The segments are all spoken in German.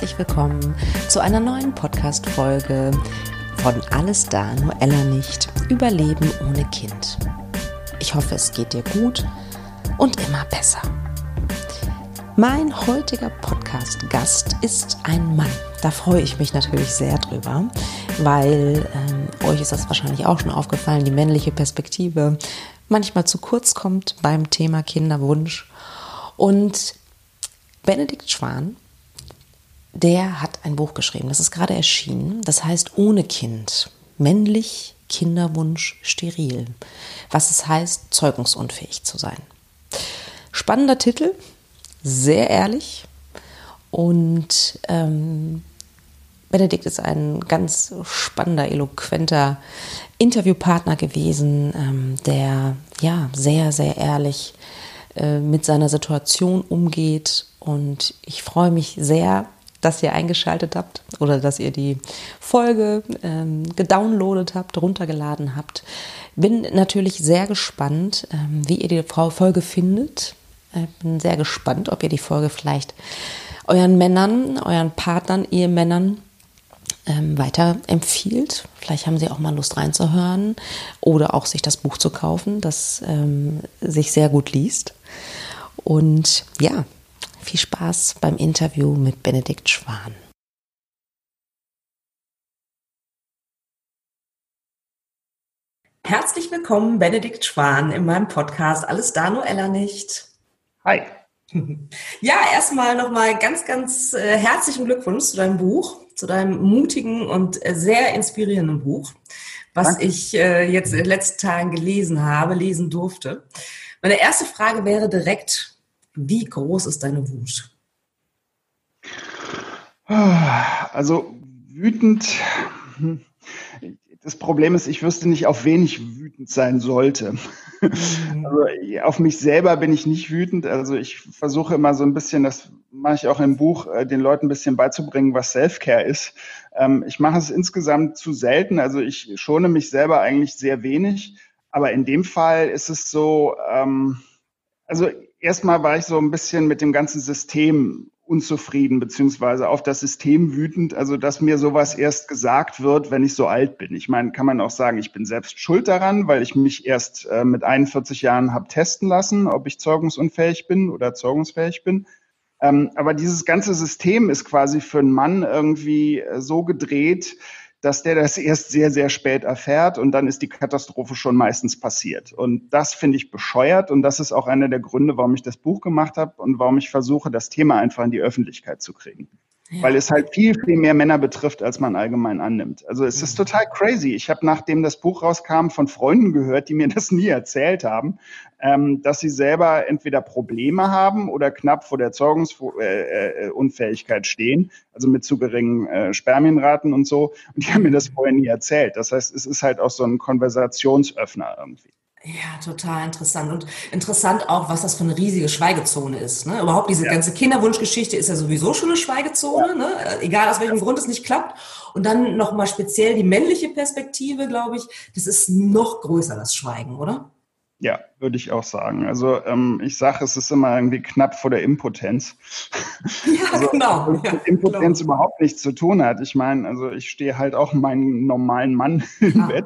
herzlich willkommen zu einer neuen Podcast-Folge von Alles da, nur Ella nicht. Überleben ohne Kind. Ich hoffe, es geht dir gut und immer besser. Mein heutiger Podcast-Gast ist ein Mann. Da freue ich mich natürlich sehr drüber, weil ähm, euch ist das wahrscheinlich auch schon aufgefallen, die männliche Perspektive manchmal zu kurz kommt beim Thema Kinderwunsch. Und Benedikt Schwan der hat ein Buch geschrieben, das ist gerade erschienen, das heißt Ohne Kind, männlich, Kinderwunsch, steril. Was es heißt, zeugungsunfähig zu sein. Spannender Titel, sehr ehrlich und ähm, Benedikt ist ein ganz spannender, eloquenter Interviewpartner gewesen, ähm, der ja sehr, sehr ehrlich äh, mit seiner Situation umgeht. Und ich freue mich sehr, dass ihr eingeschaltet habt oder dass ihr die Folge ähm, gedownloadet habt, runtergeladen habt. Bin natürlich sehr gespannt, ähm, wie ihr die Folge findet. Äh, bin sehr gespannt, ob ihr die Folge vielleicht euren Männern, euren Partnern, Ehemännern ähm, weiter empfiehlt. Vielleicht haben sie auch mal Lust reinzuhören oder auch sich das Buch zu kaufen, das ähm, sich sehr gut liest. Und ja, viel Spaß beim Interview mit Benedikt Schwan. Herzlich willkommen, Benedikt Schwan, in meinem Podcast Alles da, nur Ella nicht. Hi. Ja, erstmal nochmal ganz, ganz äh, herzlichen Glückwunsch zu deinem Buch, zu deinem mutigen und äh, sehr inspirierenden Buch, was Danke. ich äh, jetzt in den letzten Tagen gelesen habe, lesen durfte. Meine erste Frage wäre direkt, wie groß ist deine Wut? Also wütend. Das Problem ist, ich wüsste nicht, auf wen ich wütend sein sollte. Mhm. Also auf mich selber bin ich nicht wütend. Also ich versuche immer so ein bisschen, das mache ich auch im Buch, äh, den Leuten ein bisschen beizubringen, was Self-Care ist. Ähm, ich mache es insgesamt zu selten. Also ich schone mich selber eigentlich sehr wenig. Aber in dem Fall ist es so, ähm, also erstmal war ich so ein bisschen mit dem ganzen System unzufrieden, beziehungsweise auf das System wütend, also dass mir sowas erst gesagt wird, wenn ich so alt bin. Ich meine, kann man auch sagen, ich bin selbst schuld daran, weil ich mich erst äh, mit 41 Jahren habe testen lassen, ob ich zeugungsunfähig bin oder zeugungsfähig bin. Ähm, aber dieses ganze System ist quasi für einen Mann irgendwie äh, so gedreht, dass der das erst sehr, sehr spät erfährt und dann ist die Katastrophe schon meistens passiert. Und das finde ich bescheuert und das ist auch einer der Gründe, warum ich das Buch gemacht habe und warum ich versuche, das Thema einfach in die Öffentlichkeit zu kriegen. Ja. Weil es halt viel, viel mehr Männer betrifft, als man allgemein annimmt. Also es ist total crazy. Ich habe, nachdem das Buch rauskam, von Freunden gehört, die mir das nie erzählt haben, ähm, dass sie selber entweder Probleme haben oder knapp vor der Zeugungsunfähigkeit stehen, also mit zu geringen äh, Spermienraten und so. Und die haben mir das vorher nie erzählt. Das heißt, es ist halt auch so ein Konversationsöffner irgendwie. Ja, total interessant. Und interessant auch, was das für eine riesige Schweigezone ist. Ne? Überhaupt diese ja. ganze Kinderwunschgeschichte ist ja sowieso schon eine Schweigezone, ja. ne? egal aus welchem Grund es nicht klappt. Und dann nochmal speziell die männliche Perspektive, glaube ich, das ist noch größer, das Schweigen, oder? Ja, würde ich auch sagen. Also ähm, ich sage, es ist immer irgendwie knapp vor der Impotenz. Ja, also, genau. Ja, Impotenz genau. überhaupt nichts zu tun hat. Ich meine, also ich stehe halt auch meinen normalen Mann im ah. Bett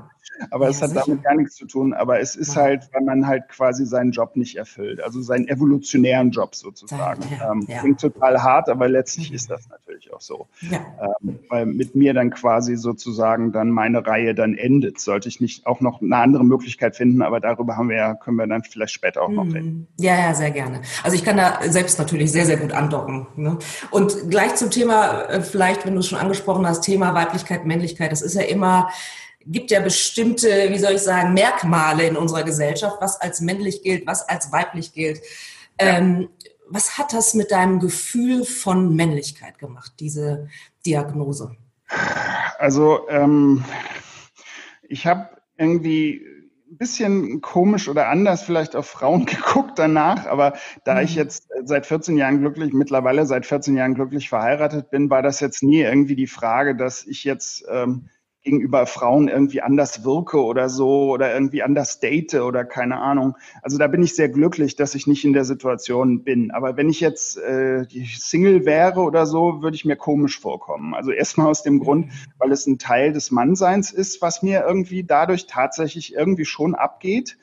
aber ja, es hat sicher. damit gar nichts zu tun. Aber es ist ja. halt, weil man halt quasi seinen Job nicht erfüllt, also seinen evolutionären Job sozusagen. Ja, ähm, Klingt total hart, aber letztlich mhm. ist das natürlich auch so. Ähm, weil mit mir dann quasi sozusagen dann meine Reihe dann endet. Sollte ich nicht auch noch eine andere Möglichkeit finden, aber darüber haben wir ja, können wir dann vielleicht später auch noch reden. Mhm. Ja, ja, sehr gerne. Also ich kann da selbst natürlich sehr, sehr gut andocken. Ne? Und gleich zum Thema, äh, vielleicht, wenn du es schon angesprochen hast, Thema Weiblichkeit, Männlichkeit, das ist ja immer gibt ja bestimmte, wie soll ich sagen, Merkmale in unserer Gesellschaft, was als männlich gilt, was als weiblich gilt. Ja. Ähm, was hat das mit deinem Gefühl von Männlichkeit gemacht, diese Diagnose? Also ähm, ich habe irgendwie ein bisschen komisch oder anders vielleicht auf Frauen geguckt danach, aber da ich mhm. jetzt seit 14 Jahren glücklich, mittlerweile seit 14 Jahren glücklich verheiratet bin, war das jetzt nie irgendwie die Frage, dass ich jetzt ähm, gegenüber Frauen irgendwie anders wirke oder so oder irgendwie anders date oder keine Ahnung. Also da bin ich sehr glücklich, dass ich nicht in der Situation bin. Aber wenn ich jetzt äh, Single wäre oder so, würde ich mir komisch vorkommen. Also erstmal aus dem Grund, weil es ein Teil des Mannseins ist, was mir irgendwie dadurch tatsächlich irgendwie schon abgeht.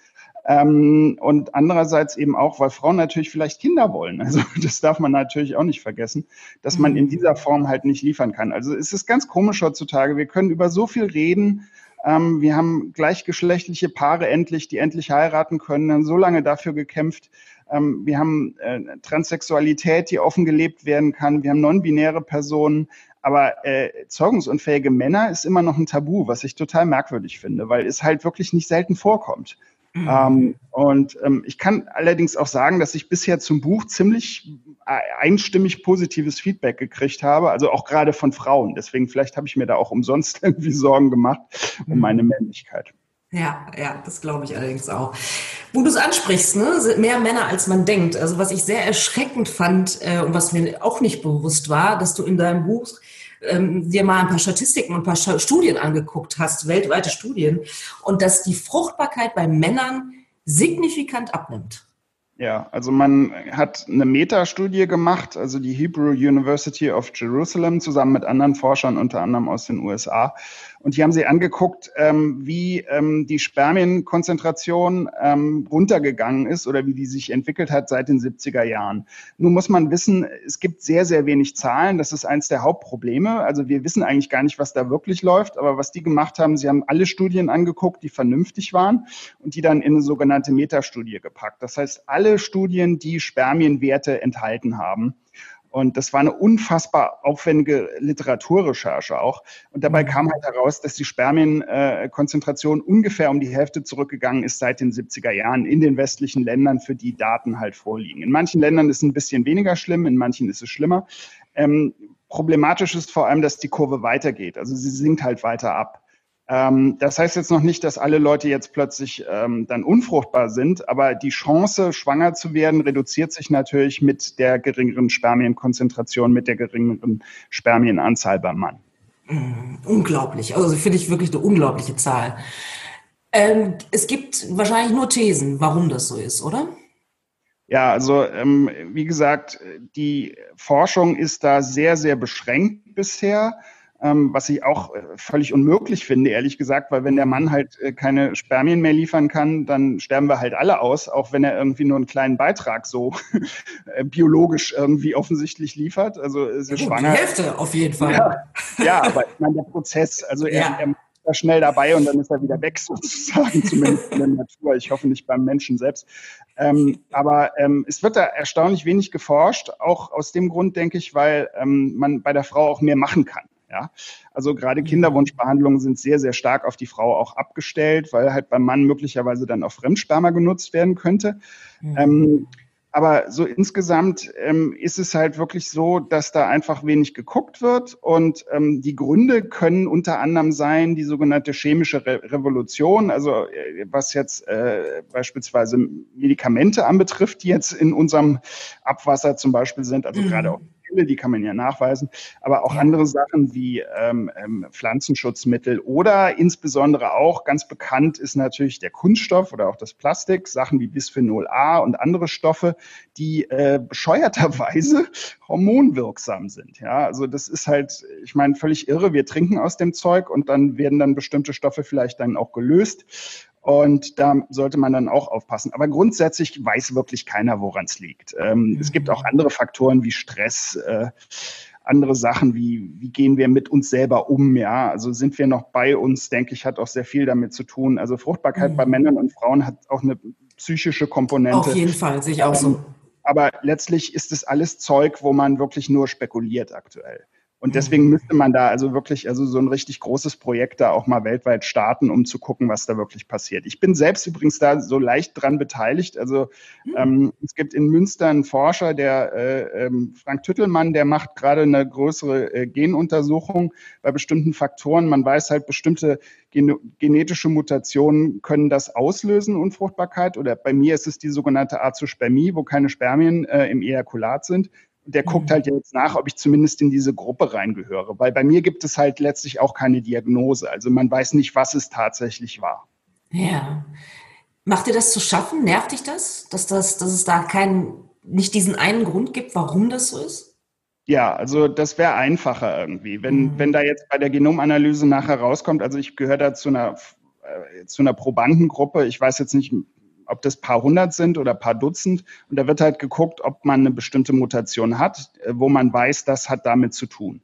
Ähm, und andererseits eben auch, weil Frauen natürlich vielleicht Kinder wollen. Also das darf man natürlich auch nicht vergessen, dass man in dieser Form halt nicht liefern kann. Also es ist ganz komisch heutzutage. Wir können über so viel reden. Ähm, wir haben gleichgeschlechtliche Paare endlich, die endlich heiraten können, haben so lange dafür gekämpft. Ähm, wir haben äh, Transsexualität, die offen gelebt werden kann. Wir haben non-binäre Personen. Aber äh, zeugungsunfähige Männer ist immer noch ein Tabu, was ich total merkwürdig finde, weil es halt wirklich nicht selten vorkommt. Mhm. Ähm, und ähm, ich kann allerdings auch sagen, dass ich bisher zum Buch ziemlich äh, einstimmig positives Feedback gekriegt habe, also auch gerade von Frauen. Deswegen vielleicht habe ich mir da auch umsonst irgendwie Sorgen gemacht um mhm. meine Männlichkeit. Ja, ja, das glaube ich allerdings auch. Wo du es ansprichst, ne, sind mehr Männer als man denkt. Also was ich sehr erschreckend fand äh, und was mir auch nicht bewusst war, dass du in deinem Buch ähm, dir mal ein paar Statistiken und ein paar Studien angeguckt hast, weltweite Studien, und dass die Fruchtbarkeit bei Männern signifikant abnimmt. Ja, also man hat eine Metastudie gemacht, also die Hebrew University of Jerusalem zusammen mit anderen Forschern, unter anderem aus den USA. Und die haben sie angeguckt, ähm, wie ähm, die Spermienkonzentration ähm, runtergegangen ist oder wie die sich entwickelt hat seit den 70er Jahren. Nun muss man wissen, es gibt sehr, sehr wenig Zahlen. Das ist eins der Hauptprobleme. Also wir wissen eigentlich gar nicht, was da wirklich läuft. Aber was die gemacht haben, sie haben alle Studien angeguckt, die vernünftig waren und die dann in eine sogenannte Metastudie gepackt. Das heißt, alle Studien, die Spermienwerte enthalten haben. Und das war eine unfassbar aufwendige Literaturrecherche auch. Und dabei mhm. kam halt heraus, dass die Spermienkonzentration ungefähr um die Hälfte zurückgegangen ist seit den 70er Jahren in den westlichen Ländern, für die Daten halt vorliegen. In manchen Ländern ist es ein bisschen weniger schlimm, in manchen ist es schlimmer. Ähm, problematisch ist vor allem, dass die Kurve weitergeht. Also sie sinkt halt weiter ab. Ähm, das heißt jetzt noch nicht, dass alle Leute jetzt plötzlich ähm, dann unfruchtbar sind, aber die Chance, schwanger zu werden, reduziert sich natürlich mit der geringeren Spermienkonzentration, mit der geringeren Spermienanzahl beim Mann. Mm, unglaublich. Also finde ich wirklich eine unglaubliche Zahl. Ähm, es gibt wahrscheinlich nur Thesen, warum das so ist, oder? Ja, also ähm, wie gesagt, die Forschung ist da sehr, sehr beschränkt bisher ähm, was ich auch äh, völlig unmöglich finde, ehrlich gesagt, weil wenn der Mann halt äh, keine Spermien mehr liefern kann, dann sterben wir halt alle aus, auch wenn er irgendwie nur einen kleinen Beitrag so äh, biologisch irgendwie offensichtlich liefert. Also ist ja, schwanger. Die Hälfte auf jeden Fall. Ja, ja aber ich meine, der Prozess, also er, ja. er er schnell dabei und dann ist er wieder weg sozusagen, zumindest in der Natur. Ich hoffe nicht beim Menschen selbst. Ähm, aber ähm, es wird da erstaunlich wenig geforscht, auch aus dem Grund, denke ich, weil ähm, man bei der Frau auch mehr machen kann. Ja, also gerade. Kinderwunschbehandlungen sind sehr, sehr stark auf die Frau auch abgestellt, weil halt beim Mann möglicherweise dann auch Fremdsperma genutzt werden könnte. Mhm. Ähm, aber so insgesamt ähm, ist es halt wirklich so, dass da einfach wenig geguckt wird. Und ähm, die Gründe können unter anderem sein, die sogenannte chemische Re Revolution, also äh, was jetzt äh, beispielsweise Medikamente anbetrifft, die jetzt in unserem Abwasser zum Beispiel sind, also mhm. gerade auch Pille, die kann man ja nachweisen, aber auch andere Sachen wie ähm, ähm, Pflanzenschutzmittel oder insbesondere auch ganz bekannt ist natürlich der Kunststoff oder auch das Plastik, Sachen wie Bisphenol A und andere Stoffe, die äh, bescheuerterweise hormonwirksam sind. Ja, also das ist halt, ich meine, völlig irre. Wir trinken aus dem Zeug und dann werden dann bestimmte Stoffe vielleicht dann auch gelöst. Und da sollte man dann auch aufpassen. Aber grundsätzlich weiß wirklich keiner, woran es liegt. Ähm, mhm. Es gibt auch andere Faktoren wie Stress, äh, andere Sachen wie, wie gehen wir mit uns selber um, ja. Also sind wir noch bei uns, denke ich, hat auch sehr viel damit zu tun. Also Fruchtbarkeit mhm. bei Männern und Frauen hat auch eine psychische Komponente. Auf jeden Fall, sehe ich auch so. Aber letztlich ist es alles Zeug, wo man wirklich nur spekuliert aktuell. Und deswegen müsste man da also wirklich, also so ein richtig großes Projekt da auch mal weltweit starten, um zu gucken, was da wirklich passiert. Ich bin selbst übrigens da so leicht dran beteiligt. Also hm. ähm, es gibt in Münster einen Forscher, der äh, ähm, Frank Tüttelmann, der macht gerade eine größere äh, Genuntersuchung bei bestimmten Faktoren. Man weiß halt, bestimmte gen genetische Mutationen können das auslösen, Unfruchtbarkeit. Oder bei mir ist es die sogenannte Azospermie, wo keine Spermien äh, im Ejakulat sind der guckt mhm. halt jetzt nach, ob ich zumindest in diese Gruppe reingehöre. Weil bei mir gibt es halt letztlich auch keine Diagnose. Also man weiß nicht, was es tatsächlich war. Ja. Macht dir das zu schaffen? Nervt dich das? Dass, das, dass es da keinen, nicht diesen einen Grund gibt, warum das so ist? Ja, also das wäre einfacher irgendwie. Wenn, mhm. wenn da jetzt bei der Genomanalyse nachher rauskommt, also ich gehöre da zu einer, äh, zu einer Probandengruppe, ich weiß jetzt nicht, ob das paar hundert sind oder paar Dutzend. Und da wird halt geguckt, ob man eine bestimmte Mutation hat, äh, wo man weiß, das hat damit zu tun.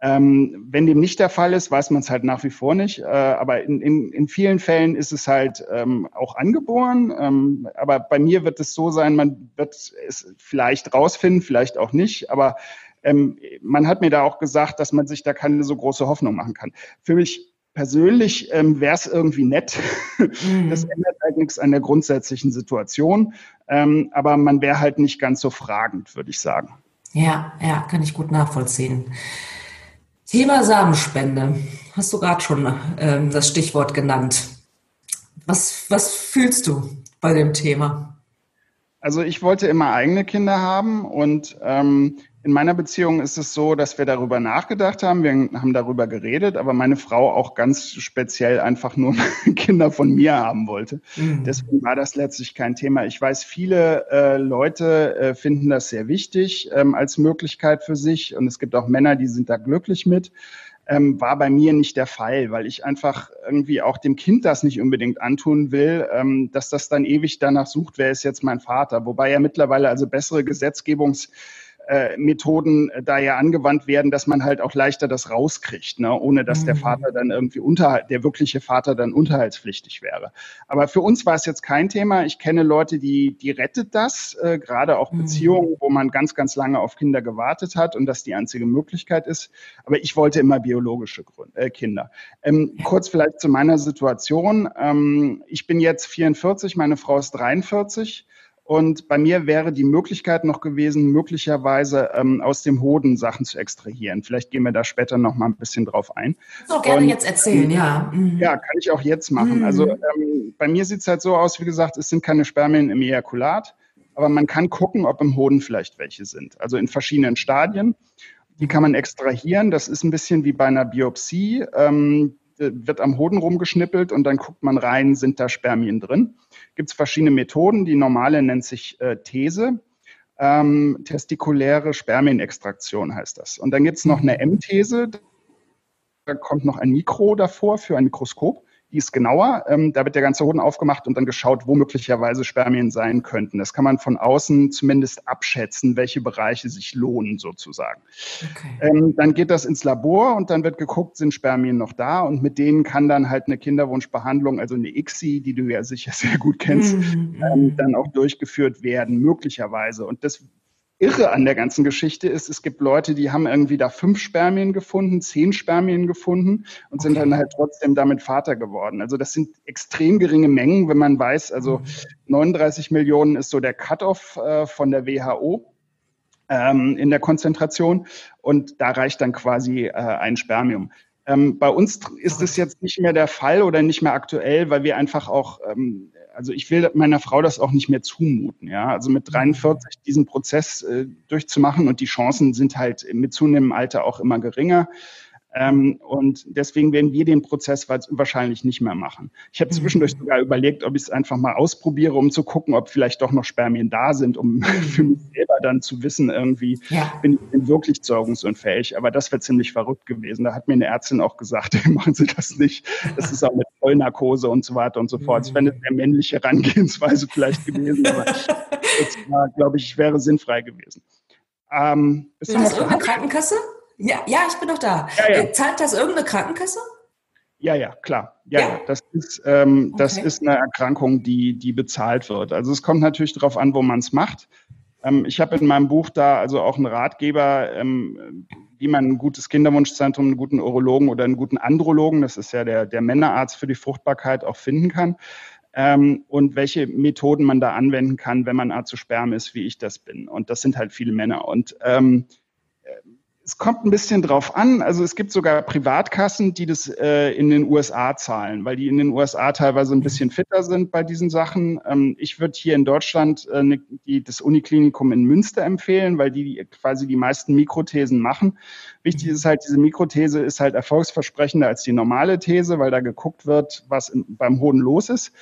Ähm, wenn dem nicht der Fall ist, weiß man es halt nach wie vor nicht. Äh, aber in, in, in vielen Fällen ist es halt ähm, auch angeboren. Ähm, aber bei mir wird es so sein, man wird es vielleicht rausfinden, vielleicht auch nicht. Aber ähm, man hat mir da auch gesagt, dass man sich da keine so große Hoffnung machen kann. Für mich persönlich ähm, wäre es irgendwie nett. Mhm. Das ändert halt nichts an der grundsätzlichen Situation. Ähm, aber man wäre halt nicht ganz so fragend, würde ich sagen. Ja, ja, kann ich gut nachvollziehen. Thema Samenspende. Hast du gerade schon ähm, das Stichwort genannt. Was, was fühlst du bei dem Thema? Also ich wollte immer eigene Kinder haben und ähm, in meiner Beziehung ist es so, dass wir darüber nachgedacht haben, wir haben darüber geredet, aber meine Frau auch ganz speziell einfach nur Kinder von mir haben wollte. Mhm. Deswegen war das letztlich kein Thema. Ich weiß, viele äh, Leute äh, finden das sehr wichtig ähm, als Möglichkeit für sich und es gibt auch Männer, die sind da glücklich mit. Ähm, war bei mir nicht der Fall, weil ich einfach irgendwie auch dem Kind das nicht unbedingt antun will, ähm, dass das dann ewig danach sucht, wer ist jetzt mein Vater. Wobei ja mittlerweile also bessere Gesetzgebungs Methoden äh, da ja angewandt werden, dass man halt auch leichter das rauskriegt, ne? ohne dass mhm. der Vater dann irgendwie unter, der wirkliche Vater dann unterhaltspflichtig wäre. Aber für uns war es jetzt kein Thema. Ich kenne Leute, die, die rettet das, äh, gerade auch mhm. Beziehungen, wo man ganz, ganz lange auf Kinder gewartet hat und das die einzige Möglichkeit ist. Aber ich wollte immer biologische Gründe, äh, Kinder. Ähm, kurz vielleicht zu meiner Situation. Ähm, ich bin jetzt 44, meine Frau ist 43. Und bei mir wäre die Möglichkeit noch gewesen, möglicherweise ähm, aus dem Hoden Sachen zu extrahieren. Vielleicht gehen wir da später noch mal ein bisschen drauf ein. So gerne Und, jetzt erzählen, ja. Mhm. Ja, kann ich auch jetzt machen. Mhm. Also ähm, bei mir sieht es halt so aus, wie gesagt, es sind keine Spermien im Ejakulat, aber man kann gucken, ob im Hoden vielleicht welche sind. Also in verschiedenen Stadien. Die kann man extrahieren. Das ist ein bisschen wie bei einer Biopsie. Ähm, wird am Hoden rumgeschnippelt und dann guckt man rein, sind da Spermien drin. Gibt es verschiedene Methoden. Die normale nennt sich äh, These. Ähm, testikuläre Spermienextraktion heißt das. Und dann gibt es noch eine M-These. Da kommt noch ein Mikro davor für ein Mikroskop die ist genauer. Ähm, da wird der ganze Hoden aufgemacht und dann geschaut, wo möglicherweise Spermien sein könnten. Das kann man von außen zumindest abschätzen, welche Bereiche sich lohnen sozusagen. Okay. Ähm, dann geht das ins Labor und dann wird geguckt, sind Spermien noch da und mit denen kann dann halt eine Kinderwunschbehandlung, also eine ICSI, die du ja sicher sehr gut kennst, mhm. ähm, dann auch durchgeführt werden, möglicherweise. Und das Irre an der ganzen Geschichte ist, es gibt Leute, die haben irgendwie da fünf Spermien gefunden, zehn Spermien gefunden und okay. sind dann halt trotzdem damit Vater geworden. Also das sind extrem geringe Mengen, wenn man weiß, also 39 mhm. Millionen ist so der Cut-off äh, von der WHO ähm, in der Konzentration und da reicht dann quasi äh, ein Spermium. Ähm, bei uns ist es jetzt nicht mehr der Fall oder nicht mehr aktuell, weil wir einfach auch ähm, also ich will meiner Frau das auch nicht mehr zumuten. Ja, also mit 43 diesen Prozess äh, durchzumachen und die Chancen sind halt mit zunehmendem Alter auch immer geringer. Ähm, und deswegen werden wir den Prozess wahrscheinlich nicht mehr machen. Ich habe zwischendurch mhm. sogar überlegt, ob ich es einfach mal ausprobiere, um zu gucken, ob vielleicht doch noch Spermien da sind, um für mich selber dann zu wissen, irgendwie ja. bin ich denn wirklich zeugungsunfähig. Aber das wäre ziemlich verrückt gewesen. Da hat mir eine Ärztin auch gesagt, machen Sie das nicht. Das ist auch mit Vollnarkose und so weiter und so fort. Es wäre eine sehr männliche Herangehensweise vielleicht gewesen, aber das war, glaube ich, wäre sinnfrei gewesen. Ähm, ist das irgendeine Krankenkasse? Ja, ja, ich bin doch da. Ja, ja. Äh, zahlt das irgendeine Krankenkasse? Ja, ja, klar. Ja, ja. das ist ähm, das okay. ist eine Erkrankung, die die bezahlt wird. Also es kommt natürlich darauf an, wo man es macht. Ähm, ich habe in meinem Buch da also auch einen Ratgeber, ähm, wie man ein gutes Kinderwunschzentrum, einen guten Urologen oder einen guten Andrologen, das ist ja der, der Männerarzt für die Fruchtbarkeit, auch finden kann. Ähm, und welche Methoden man da anwenden kann, wenn man Azosperm ist, wie ich das bin. Und das sind halt viele Männer. Und ähm, es kommt ein bisschen drauf an. Also es gibt sogar Privatkassen, die das äh, in den USA zahlen, weil die in den USA teilweise ein bisschen fitter sind bei diesen Sachen. Ähm, ich würde hier in Deutschland äh, ne, die, das Uniklinikum in Münster empfehlen, weil die quasi die meisten Mikrothesen machen. Wichtig ist halt, diese Mikrothese ist halt erfolgsversprechender als die normale These, weil da geguckt wird, was in, beim Hoden los ist.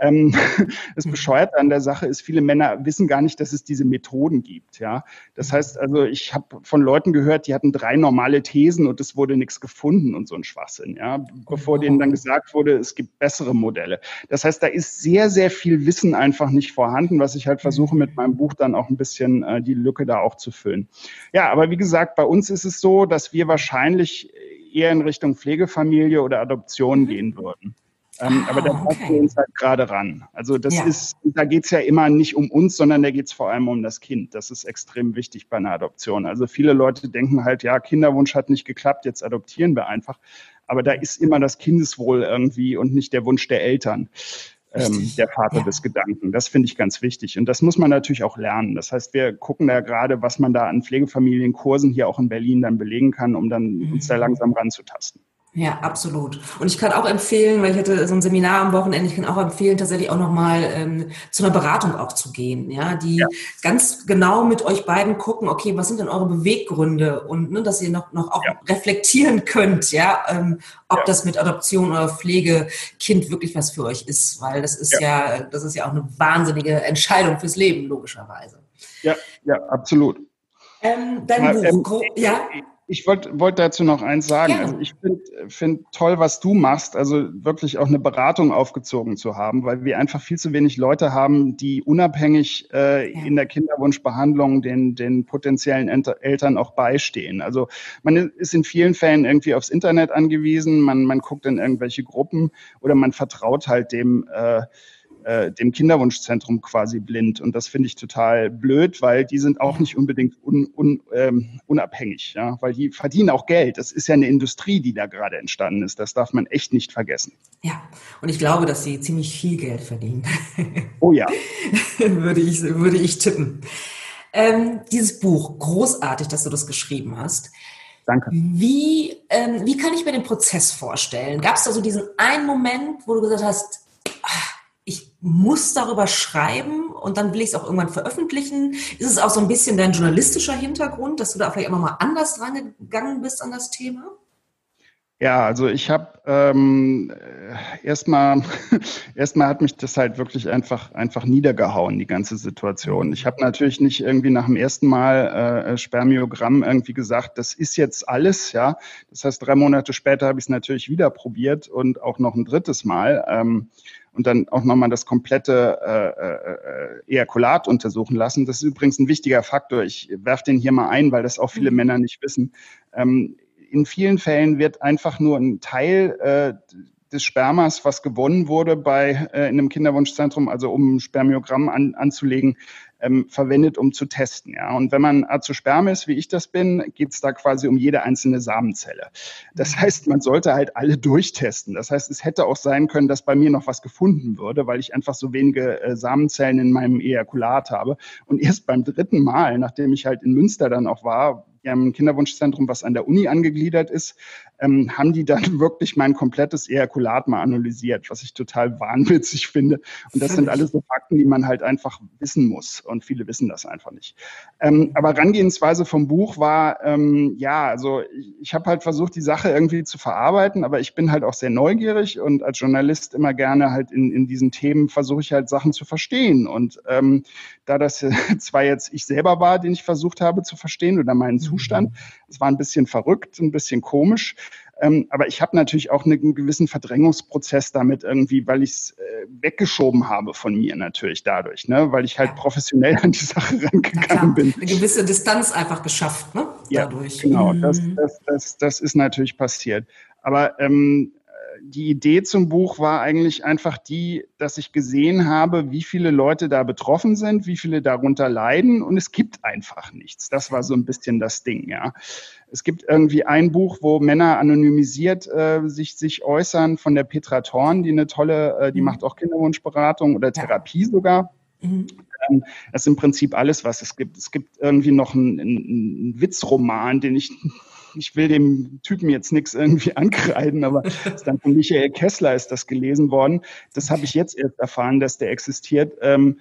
Ähm, das Bescheuerte an der Sache ist, viele Männer wissen gar nicht, dass es diese Methoden gibt. Ja, das heißt also, ich habe von Leuten gehört, die hatten drei normale Thesen und es wurde nichts gefunden und so ein Schwachsinn. Ja, bevor denen dann gesagt wurde, es gibt bessere Modelle. Das heißt, da ist sehr, sehr viel Wissen einfach nicht vorhanden, was ich halt versuche mit meinem Buch dann auch ein bisschen äh, die Lücke da auch zu füllen. Ja, aber wie gesagt, bei uns ist es so, dass wir wahrscheinlich eher in Richtung Pflegefamilie oder Adoption mhm. gehen würden. Ähm, ah, aber da okay. passen wir uns halt gerade ran. Also das ja. ist, da geht's ja immer nicht um uns, sondern da geht's vor allem um das Kind. Das ist extrem wichtig bei einer Adoption. Also viele Leute denken halt, ja, Kinderwunsch hat nicht geklappt, jetzt adoptieren wir einfach. Aber da ist immer das Kindeswohl irgendwie und nicht der Wunsch der Eltern. Ähm, der Vater ja. des Gedanken. Das finde ich ganz wichtig. Und das muss man natürlich auch lernen. Das heißt, wir gucken da gerade, was man da an Pflegefamilienkursen hier auch in Berlin dann belegen kann, um dann mhm. uns da langsam ranzutasten. Ja, absolut. Und ich kann auch empfehlen, weil ich hatte so ein Seminar am Wochenende, ich kann auch empfehlen, tatsächlich auch nochmal ähm, zu einer Beratung auch zu gehen, ja, die ja. ganz genau mit euch beiden gucken, okay, was sind denn eure Beweggründe und ne, dass ihr noch, noch auch ja. reflektieren könnt, ja, ähm, ob ja. das mit Adoption oder Pflegekind wirklich was für euch ist, weil das ist ja, das ist ja auch eine wahnsinnige Entscheidung fürs Leben, logischerweise. Ja, ja, absolut. Ähm, dein ähm, Buch, ja ich wollte wollt dazu noch eins sagen. Ja. Also ich finde find toll, was du machst, also wirklich auch eine Beratung aufgezogen zu haben, weil wir einfach viel zu wenig Leute haben, die unabhängig äh, ja. in der Kinderwunschbehandlung den, den potenziellen Eltern auch beistehen. Also man ist in vielen Fällen irgendwie aufs Internet angewiesen, man, man guckt in irgendwelche Gruppen oder man vertraut halt dem äh, äh, dem Kinderwunschzentrum quasi blind. Und das finde ich total blöd, weil die sind auch nicht unbedingt un, un, ähm, unabhängig, ja, weil die verdienen auch Geld. Das ist ja eine Industrie, die da gerade entstanden ist. Das darf man echt nicht vergessen. Ja, und ich glaube, dass sie ziemlich viel Geld verdienen. Oh ja. würde, ich, würde ich tippen. Ähm, dieses Buch, großartig, dass du das geschrieben hast. Danke. Wie, ähm, wie kann ich mir den Prozess vorstellen? Gab es da so diesen einen Moment, wo du gesagt hast, ach, ich muss darüber schreiben und dann will ich es auch irgendwann veröffentlichen. Ist es auch so ein bisschen dein journalistischer Hintergrund, dass du da vielleicht auch nochmal anders rangegangen bist an das Thema? Ja, also ich habe ähm, erstmal erstmal hat mich das halt wirklich einfach einfach niedergehauen die ganze Situation. Ich habe natürlich nicht irgendwie nach dem ersten Mal äh, Spermiogramm irgendwie gesagt, das ist jetzt alles, ja. Das heißt, drei Monate später habe ich es natürlich wieder probiert und auch noch ein drittes Mal. Ähm, und dann auch nochmal das komplette äh, äh, Ejakulat untersuchen lassen. Das ist übrigens ein wichtiger Faktor. Ich werfe den hier mal ein, weil das auch viele mhm. Männer nicht wissen. Ähm, in vielen Fällen wird einfach nur ein Teil äh, des Spermas, was gewonnen wurde bei äh, in einem Kinderwunschzentrum, also um ein Spermiogramm an, anzulegen, ähm, verwendet, um zu testen. Ja. Und wenn man Azosperm ist, wie ich das bin, geht es da quasi um jede einzelne Samenzelle. Das mhm. heißt, man sollte halt alle durchtesten. Das heißt, es hätte auch sein können, dass bei mir noch was gefunden würde, weil ich einfach so wenige äh, Samenzellen in meinem Ejakulat habe. Und erst beim dritten Mal, nachdem ich halt in Münster dann auch war, ein Kinderwunschzentrum, was an der Uni angegliedert ist, ähm, haben die dann wirklich mein komplettes Ejakulat mal analysiert, was ich total wahnwitzig finde. Und das sind alles so Fakten, die man halt einfach wissen muss. Und viele wissen das einfach nicht. Ähm, aber Rangehensweise vom Buch war, ähm, ja, also ich, ich habe halt versucht, die Sache irgendwie zu verarbeiten, aber ich bin halt auch sehr neugierig und als Journalist immer gerne halt in, in diesen Themen versuche ich halt Sachen zu verstehen. Und ähm, da das zwar jetzt ich selber war, den ich versucht habe zu verstehen oder meinen Zustand, mhm. es war ein bisschen verrückt, ein bisschen komisch, ähm, aber ich habe natürlich auch einen gewissen Verdrängungsprozess damit irgendwie, weil ich es äh, weggeschoben habe von mir natürlich dadurch, ne? weil ich halt professionell an die Sache rangegangen bin. Eine gewisse Distanz einfach geschafft, ne? Dadurch. Ja, genau, mhm. das, das, das, das ist natürlich passiert. Aber ähm, die Idee zum Buch war eigentlich einfach die, dass ich gesehen habe, wie viele Leute da betroffen sind, wie viele darunter leiden und es gibt einfach nichts. Das war so ein bisschen das Ding, ja. Es gibt irgendwie ein Buch, wo Männer anonymisiert äh, sich, sich äußern von der Petra Thorn, die eine tolle, äh, die mhm. macht auch Kinderwunschberatung oder Therapie ja. sogar. Mhm. Ähm, das ist im Prinzip alles, was es gibt. Es gibt irgendwie noch einen, einen Witzroman, den ich ich will dem Typen jetzt nichts irgendwie ankreiden, aber dann von Michael Kessler ist das gelesen worden. Das habe ich jetzt erst erfahren, dass der existiert. Ähm,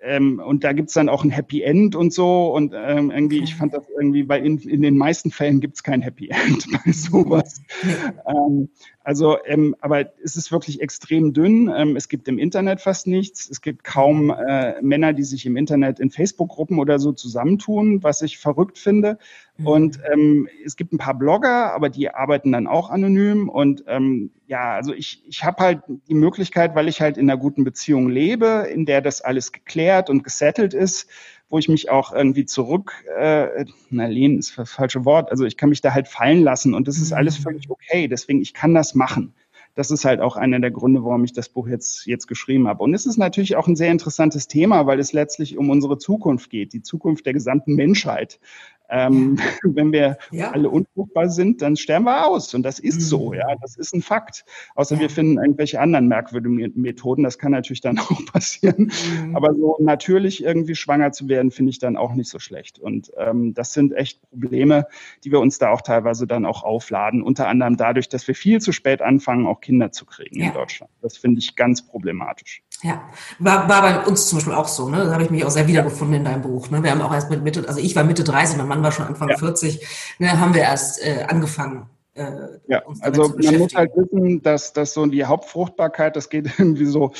ähm, und da gibt's dann auch ein Happy End und so. Und ähm, irgendwie, ich fand das irgendwie, weil in, in den meisten Fällen gibt's kein Happy End bei sowas. ähm, also, ähm, aber es ist wirklich extrem dünn. Ähm, es gibt im Internet fast nichts. Es gibt kaum äh, Männer, die sich im Internet in Facebook-Gruppen oder so zusammentun, was ich verrückt finde. Mhm. Und ähm, es gibt ein paar Blogger, aber die arbeiten dann auch anonym. Und ähm, ja, also ich, ich habe halt die Möglichkeit, weil ich halt in einer guten Beziehung lebe, in der das alles geklärt und gesettelt ist, wo ich mich auch irgendwie zurück, äh, na, lehnen ist das falsche Wort, also ich kann mich da halt fallen lassen und das ist alles mhm. völlig okay. Deswegen, ich kann das machen das ist halt auch einer der Gründe, warum ich das Buch jetzt, jetzt geschrieben habe. Und es ist natürlich auch ein sehr interessantes Thema, weil es letztlich um unsere Zukunft geht, die Zukunft der gesamten Menschheit. Ähm, wenn wir ja. alle unfruchtbar sind, dann sterben wir aus. Und das ist mhm. so, ja, das ist ein Fakt. Außer ja. wir finden irgendwelche anderen merkwürdigen Methoden. Das kann natürlich dann auch passieren. Mhm. Aber so natürlich irgendwie schwanger zu werden, finde ich dann auch nicht so schlecht. Und ähm, das sind echt Probleme, die wir uns da auch teilweise dann auch aufladen. Unter anderem dadurch, dass wir viel zu spät anfangen, auch Kinder zu kriegen ja. in Deutschland. Das finde ich ganz problematisch. Ja, war, war bei uns zum Beispiel auch so. Ne? Da habe ich mich auch sehr wiedergefunden in deinem Buch. Ne? Wir haben auch erst mit Mitte, also ich war Mitte 30, mein Mann war schon Anfang ja. 40, ne, haben wir erst äh, angefangen. Äh, ja, also man muss halt wissen, dass, dass so die Hauptfruchtbarkeit, das geht irgendwie so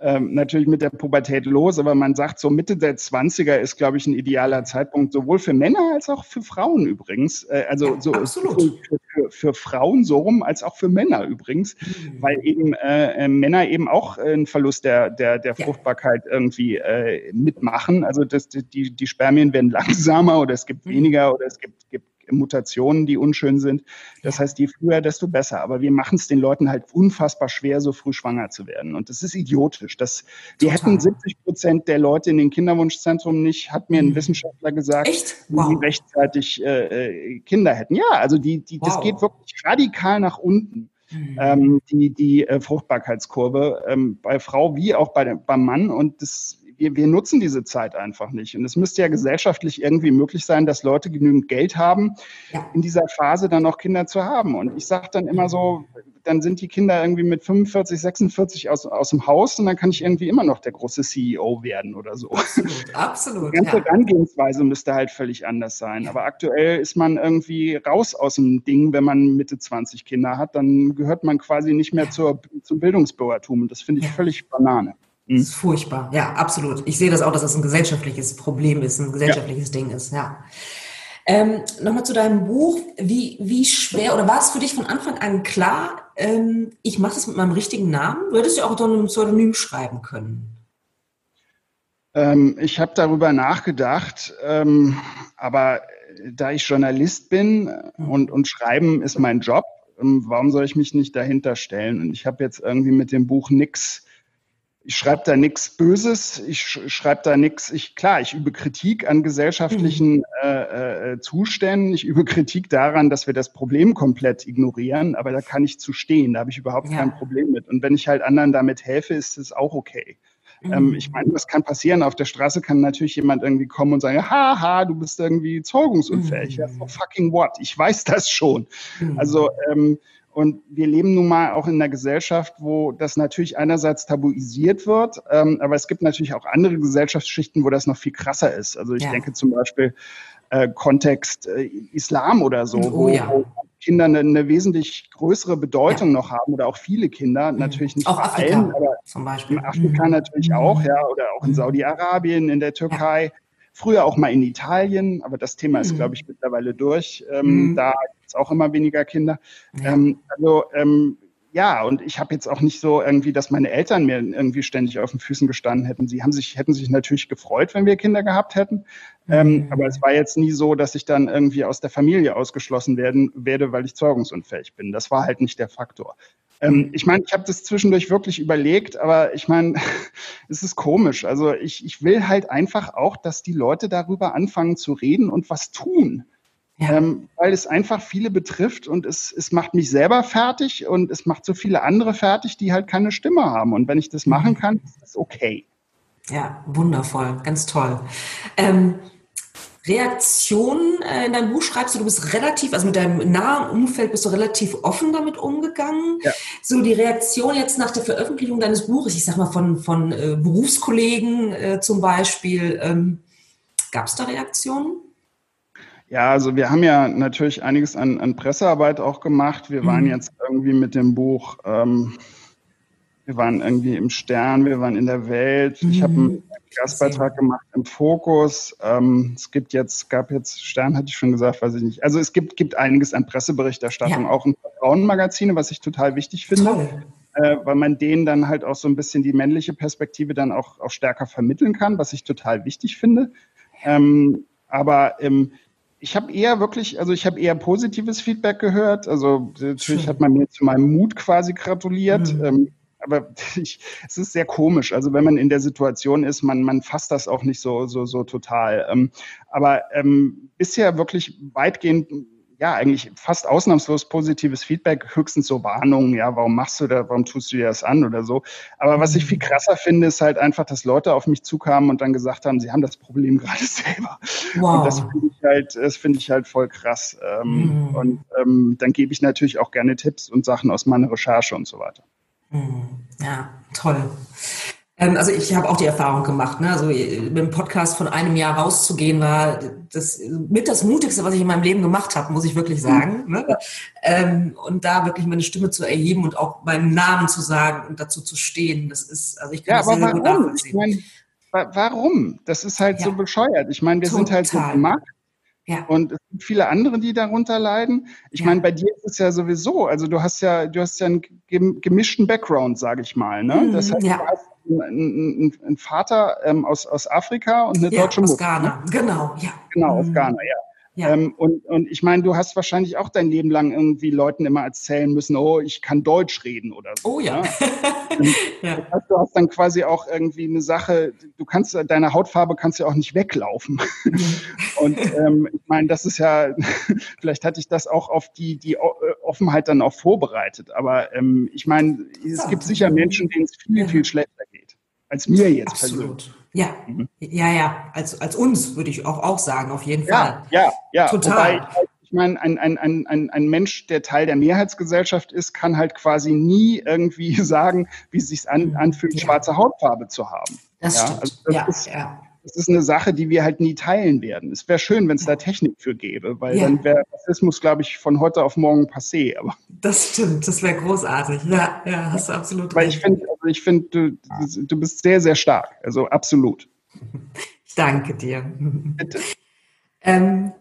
ähm, natürlich mit der Pubertät los, aber man sagt, so Mitte der 20er ist, glaube ich, ein idealer Zeitpunkt, sowohl für Männer als auch für Frauen übrigens. Äh, also so für, für, für, Frauen so rum, als auch für Männer übrigens, mhm. weil eben äh, äh Männer eben auch einen Verlust der, der, der ja. Fruchtbarkeit irgendwie äh, mitmachen. Also das, die, die Spermien werden langsamer oder es gibt mhm. weniger oder es gibt, gibt Mutationen, die unschön sind. Das heißt, je früher, desto besser. Aber wir machen es den Leuten halt unfassbar schwer, so früh schwanger zu werden. Und das ist idiotisch. Das, wir hätten 70 Prozent der Leute in den Kinderwunschzentren nicht, hat mir ein mhm. Wissenschaftler gesagt, wow. die rechtzeitig äh, äh, Kinder hätten. Ja, also die, die, wow. das geht wirklich radikal nach unten. Mhm. Ähm, die, die äh, Fruchtbarkeitskurve ähm, bei Frau wie auch bei, beim Mann. Und das wir, nutzen diese Zeit einfach nicht. Und es müsste ja gesellschaftlich irgendwie möglich sein, dass Leute genügend Geld haben, ja. in dieser Phase dann auch Kinder zu haben. Und ich sage dann immer so, dann sind die Kinder irgendwie mit 45, 46 aus, aus dem Haus und dann kann ich irgendwie immer noch der große CEO werden oder so. Absolut, absolut. Die ganze ja. Herangehensweise müsste halt völlig anders sein. Aber aktuell ist man irgendwie raus aus dem Ding, wenn man Mitte 20 Kinder hat, dann gehört man quasi nicht mehr zur, zum Bildungsbürgertum. Und das finde ich völlig Banane. Das ist furchtbar, ja, absolut. Ich sehe das auch, dass das ein gesellschaftliches Problem ist, ein gesellschaftliches ja. Ding ist, ja. Ähm, Nochmal zu deinem Buch. Wie, wie schwer oder war es für dich von Anfang an klar, ähm, ich mache das mit meinem richtigen Namen? Würdest du auch unter einem Pseudonym schreiben können? Ähm, ich habe darüber nachgedacht, ähm, aber da ich Journalist bin hm. und, und Schreiben ist mein Job, ähm, warum soll ich mich nicht dahinter stellen? Und ich habe jetzt irgendwie mit dem Buch nichts ich schreibe da nichts Böses, ich schreibe da nichts, ich klar, ich übe Kritik an gesellschaftlichen mhm. äh, äh, Zuständen, ich übe Kritik daran, dass wir das Problem komplett ignorieren, aber da kann ich zu stehen, da habe ich überhaupt ja. kein Problem mit. Und wenn ich halt anderen damit helfe, ist es auch okay. Ähm, mhm. Ähm, ich meine, das kann passieren. Auf der Straße kann natürlich jemand irgendwie kommen und sagen, haha, du bist irgendwie zeugungsunfähig. Mhm. Ja, so fucking what? Ich weiß das schon. Mhm. Also ähm, und wir leben nun mal auch in einer Gesellschaft, wo das natürlich einerseits tabuisiert wird, ähm, aber es gibt natürlich auch andere Gesellschaftsschichten, wo das noch viel krasser ist. Also ich ja. denke zum Beispiel äh, Kontext äh, Islam oder so, oh, wo, ja. wo, Kinder eine, eine, wesentlich größere Bedeutung ja. noch haben oder auch viele Kinder, mhm. natürlich nicht auch Afrika, allen, aber zum Beispiel. in Afrika mhm. natürlich auch, ja, oder auch in mhm. Saudi-Arabien, in der Türkei. Früher auch mal in Italien, aber das Thema ist, mhm. glaube ich, mittlerweile durch. Ähm, mhm. Da gibt es auch immer weniger Kinder. Ja. Ähm, also ähm, ja, und ich habe jetzt auch nicht so irgendwie, dass meine Eltern mir irgendwie ständig auf den Füßen gestanden hätten. Sie haben sich, hätten sich natürlich gefreut, wenn wir Kinder gehabt hätten. Ähm, mhm. aber es war jetzt nie so, dass ich dann irgendwie aus der Familie ausgeschlossen werden werde, weil ich zeugungsunfähig bin. Das war halt nicht der Faktor. Ähm, ich meine, ich habe das zwischendurch wirklich überlegt, aber ich meine, es ist komisch. Also ich, ich will halt einfach auch, dass die Leute darüber anfangen zu reden und was tun. Ja. Ähm, weil es einfach viele betrifft und es, es macht mich selber fertig und es macht so viele andere fertig, die halt keine Stimme haben. Und wenn ich das machen mhm. kann, ist das okay. Ja, wundervoll, ganz toll. Ähm, Reaktionen äh, in deinem Buch schreibst du, du bist relativ, also mit deinem nahen Umfeld bist du relativ offen damit umgegangen. Ja. So die Reaktion jetzt nach der Veröffentlichung deines Buches, ich sag mal von, von äh, Berufskollegen äh, zum Beispiel, ähm, gab es da Reaktionen? Ja, also wir haben ja natürlich einiges an, an Pressearbeit auch gemacht. Wir waren mhm. jetzt irgendwie mit dem Buch, ähm, wir waren irgendwie im Stern, wir waren in der Welt. Mhm. Ich habe einen Gastbeitrag gemacht im Fokus. Ähm, es gibt jetzt, gab jetzt, Stern hatte ich schon gesagt, weiß ich nicht. Also es gibt, gibt einiges an Presseberichterstattung, ja. auch in Frauenmagazine, was ich total wichtig finde. Äh, weil man denen dann halt auch so ein bisschen die männliche Perspektive dann auch, auch stärker vermitteln kann, was ich total wichtig finde. Ähm, aber ähm, ich habe eher wirklich, also ich habe eher positives Feedback gehört. Also natürlich hat man mir zu meinem Mut quasi gratuliert. Mhm. Ähm, aber ich, es ist sehr komisch. Also wenn man in der Situation ist, man, man fasst das auch nicht so, so, so total. Ähm, aber ähm, bisher wirklich weitgehend ja, eigentlich fast ausnahmslos positives Feedback, höchstens so Warnungen, ja, warum machst du da, warum tust du dir das an oder so. Aber was ich viel krasser finde, ist halt einfach, dass Leute auf mich zukamen und dann gesagt haben, sie haben das Problem gerade selber. Wow. Und das finde ich halt, das finde ich halt voll krass. Ähm, mhm. Und ähm, dann gebe ich natürlich auch gerne Tipps und Sachen aus meiner Recherche und so weiter. Mhm. Ja, toll. Ähm, also ich habe auch die Erfahrung gemacht, ne? also mit dem Podcast von einem Jahr rauszugehen, war das mit das Mutigste, was ich in meinem Leben gemacht habe, muss ich wirklich sagen. Mhm. Ne? Ähm, und da wirklich meine Stimme zu erheben und auch meinen Namen zu sagen und dazu zu stehen, das ist, also ich kann ja, das sehr, sehr gut nachvollziehen. Ich mein, warum? Das ist halt ja. so bescheuert. Ich meine, wir Total. sind halt so gemacht ja. Und es gibt viele andere, die darunter leiden. Ich ja. meine, bei dir ist es ja sowieso, also du hast ja, du hast ja einen gemischten Background, sage ich mal. Ne? Mhm, das heißt, ja. du hast einen, einen Vater ähm, aus, aus Afrika und eine deutsche Mutter. Aus Ghana, ne? genau, ja. Genau, mhm. aus Ghana, ja. Ja. Ähm, und, und ich meine, du hast wahrscheinlich auch dein Leben lang irgendwie Leuten immer erzählen müssen, oh, ich kann Deutsch reden oder so. Oh ja. Ne? ja. Heißt, du hast dann quasi auch irgendwie eine Sache, du kannst, deine Hautfarbe kannst ja auch nicht weglaufen. Mhm. und ähm, ich meine, das ist ja, vielleicht hatte ich das auch auf die, die Offenheit dann auch vorbereitet. Aber ähm, ich meine, es gibt sicher Menschen, denen es viel, viel schlechter geht. Als mir jetzt Absolut. persönlich. Ja, mhm. ja, ja, als, als uns würde ich auch, auch sagen, auf jeden ja, Fall. Ja, ja, total. Wobei, ich meine, ein, ein, ein, ein, ein Mensch, der Teil der Mehrheitsgesellschaft ist, kann halt quasi nie irgendwie sagen, wie es sich an, mhm. anfühlt, ja. schwarze Hautfarbe zu haben. Das ja, stimmt. Also das ja, ist, ja das ist eine Sache, die wir halt nie teilen werden. Es wäre schön, wenn es da Technik für gäbe, weil ja. dann wäre Rassismus, glaube ich, von heute auf morgen passé. Aber das stimmt, das wäre großartig. Ja, ja, hast du absolut weil recht. ich finde, also ich finde, du, du bist sehr, sehr stark. Also absolut. Ich danke dir. Bitte. Ähm,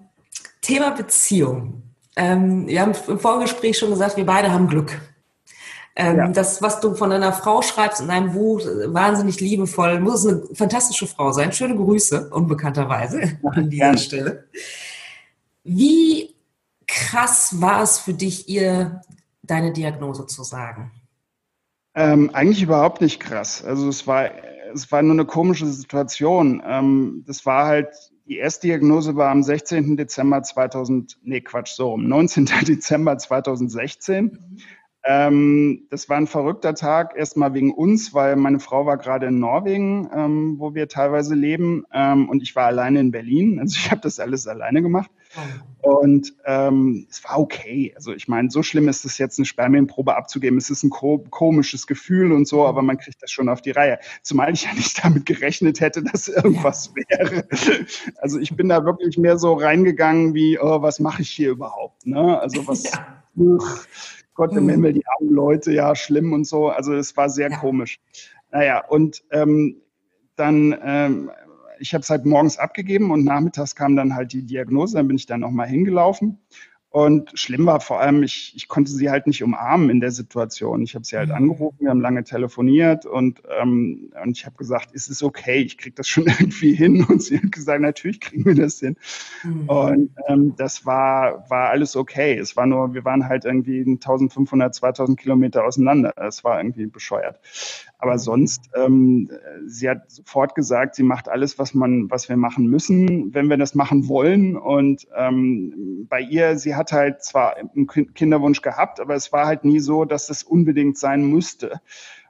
Thema Beziehung. Ähm, wir haben im Vorgespräch schon gesagt, wir beide haben Glück. Ähm, ja. Das, was du von deiner Frau schreibst in deinem Buch, wahnsinnig liebevoll, muss es eine fantastische Frau sein. Schöne Grüße, unbekannterweise an dieser ja. Stelle. Wie krass war es für dich, ihr deine Diagnose zu sagen? Ähm, eigentlich überhaupt nicht krass. Also es war, es war nur eine komische Situation. Ähm, das war halt, die erste Diagnose war am 16. Dezember 2000, nee Quatsch, so, am 19. Dezember 2016. Mhm. Ähm, das war ein verrückter Tag, erstmal wegen uns, weil meine Frau war gerade in Norwegen, ähm, wo wir teilweise leben, ähm, und ich war alleine in Berlin. Also ich habe das alles alleine gemacht. Und ähm, es war okay. Also ich meine, so schlimm ist es jetzt, eine Spermienprobe abzugeben. Es ist ein ko komisches Gefühl und so, aber man kriegt das schon auf die Reihe. Zumal ich ja nicht damit gerechnet hätte, dass irgendwas wäre. Also ich bin da wirklich mehr so reingegangen wie, oh, was mache ich hier überhaupt? Ne? Also was. Ja. Gott im mhm. Himmel, die armen Leute, ja, schlimm und so. Also es war sehr ja. komisch. Naja, und ähm, dann, ähm, ich habe es halt morgens abgegeben und nachmittags kam dann halt die Diagnose, dann bin ich dann nochmal hingelaufen. Und schlimm war vor allem, ich, ich konnte sie halt nicht umarmen in der Situation. Ich habe sie halt mhm. angerufen, wir haben lange telefoniert und, ähm, und ich habe gesagt, ist es okay, ich kriege das schon irgendwie hin. Und sie hat gesagt, natürlich kriegen wir das hin. Mhm. Und ähm, das war, war alles okay. Es war nur, wir waren halt irgendwie 1500, 2000 Kilometer auseinander. Es war irgendwie bescheuert. Aber sonst, ähm, sie hat sofort gesagt, sie macht alles, was man, was wir machen müssen, wenn wir das machen wollen. Und ähm, bei ihr, sie hat halt zwar einen Kinderwunsch gehabt, aber es war halt nie so, dass es unbedingt sein müsste.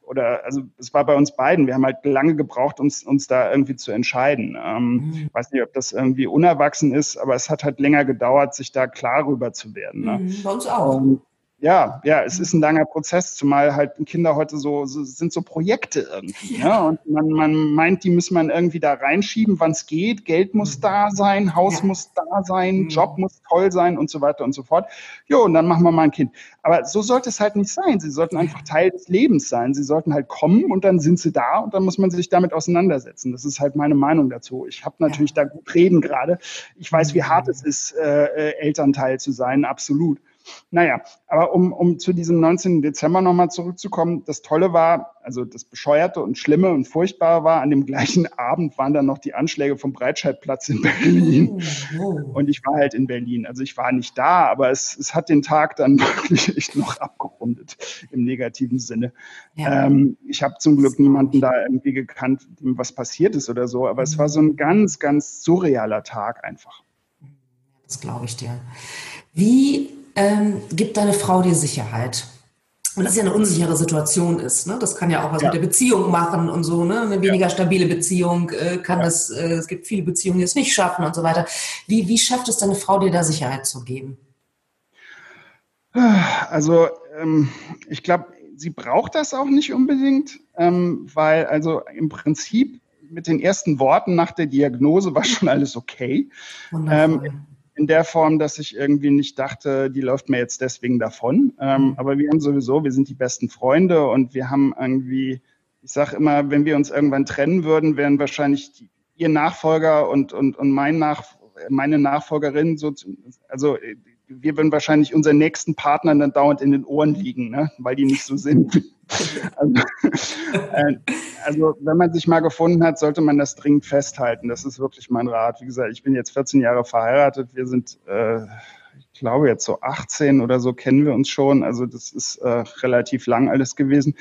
Oder also es war bei uns beiden. Wir haben halt lange gebraucht, uns, uns da irgendwie zu entscheiden. Ähm, mhm. weiß nicht, ob das irgendwie unerwachsen ist, aber es hat halt länger gedauert, sich da klar rüber zu werden. Ne? Mhm, bei uns auch. Und, ja, ja, es ist ein langer Prozess, zumal halt Kinder heute so, so sind so Projekte irgendwie. Ja. Ne? Und man, man meint, die muss man irgendwie da reinschieben, wann es geht. Geld muss mhm. da sein, Haus ja. muss da sein, mhm. Job muss toll sein und so weiter und so fort. Jo, und dann machen wir mal ein Kind. Aber so sollte es halt nicht sein. Sie sollten einfach Teil des Lebens sein. Sie sollten halt kommen und dann sind sie da und dann muss man sich damit auseinandersetzen. Das ist halt meine Meinung dazu. Ich habe natürlich ja. da gut reden gerade. Ich weiß, wie hart es ist, äh, äh Elternteil zu sein, absolut. Naja, aber um, um zu diesem 19. Dezember nochmal zurückzukommen, das Tolle war, also das Bescheuerte und Schlimme und Furchtbare war, an dem gleichen Abend waren dann noch die Anschläge vom Breitscheidplatz in Berlin. Oh, oh. Und ich war halt in Berlin. Also ich war nicht da, aber es, es hat den Tag dann wirklich echt noch abgerundet im negativen Sinne. Ja. Ähm, ich habe zum Glück niemanden da irgendwie gekannt, was passiert ist oder so, aber es war so ein ganz, ganz surrealer Tag einfach. Das glaube ich dir. Wie ähm, gibt deine Frau dir Sicherheit? Und das ja eine unsichere Situation ist. Ne? Das kann ja auch was ja. mit der Beziehung machen und so. Ne? Eine weniger ja. stabile Beziehung äh, kann ja. das, äh, es gibt viele Beziehungen, die es nicht schaffen und so weiter. Wie, wie schafft es deine Frau, dir da Sicherheit zu geben? Also ähm, ich glaube, sie braucht das auch nicht unbedingt, ähm, weil also im Prinzip mit den ersten Worten nach der Diagnose war schon alles okay. Ähm, in der Form, dass ich irgendwie nicht dachte, die läuft mir jetzt deswegen davon. Ähm, mhm. aber wir haben sowieso, wir sind die besten Freunde und wir haben irgendwie, ich sage immer, wenn wir uns irgendwann trennen würden, wären wahrscheinlich die, ihr Nachfolger und, und, und mein Nach, meine Nachfolgerin so, also wir würden wahrscheinlich unseren nächsten Partner dann dauernd in den Ohren liegen, ne? weil die nicht so sind. also, äh, also, wenn man sich mal gefunden hat, sollte man das dringend festhalten. Das ist wirklich mein Rat. Wie gesagt, ich bin jetzt 14 Jahre verheiratet. Wir sind, äh, ich glaube, jetzt so 18 oder so kennen wir uns schon. Also das ist äh, relativ lang alles gewesen.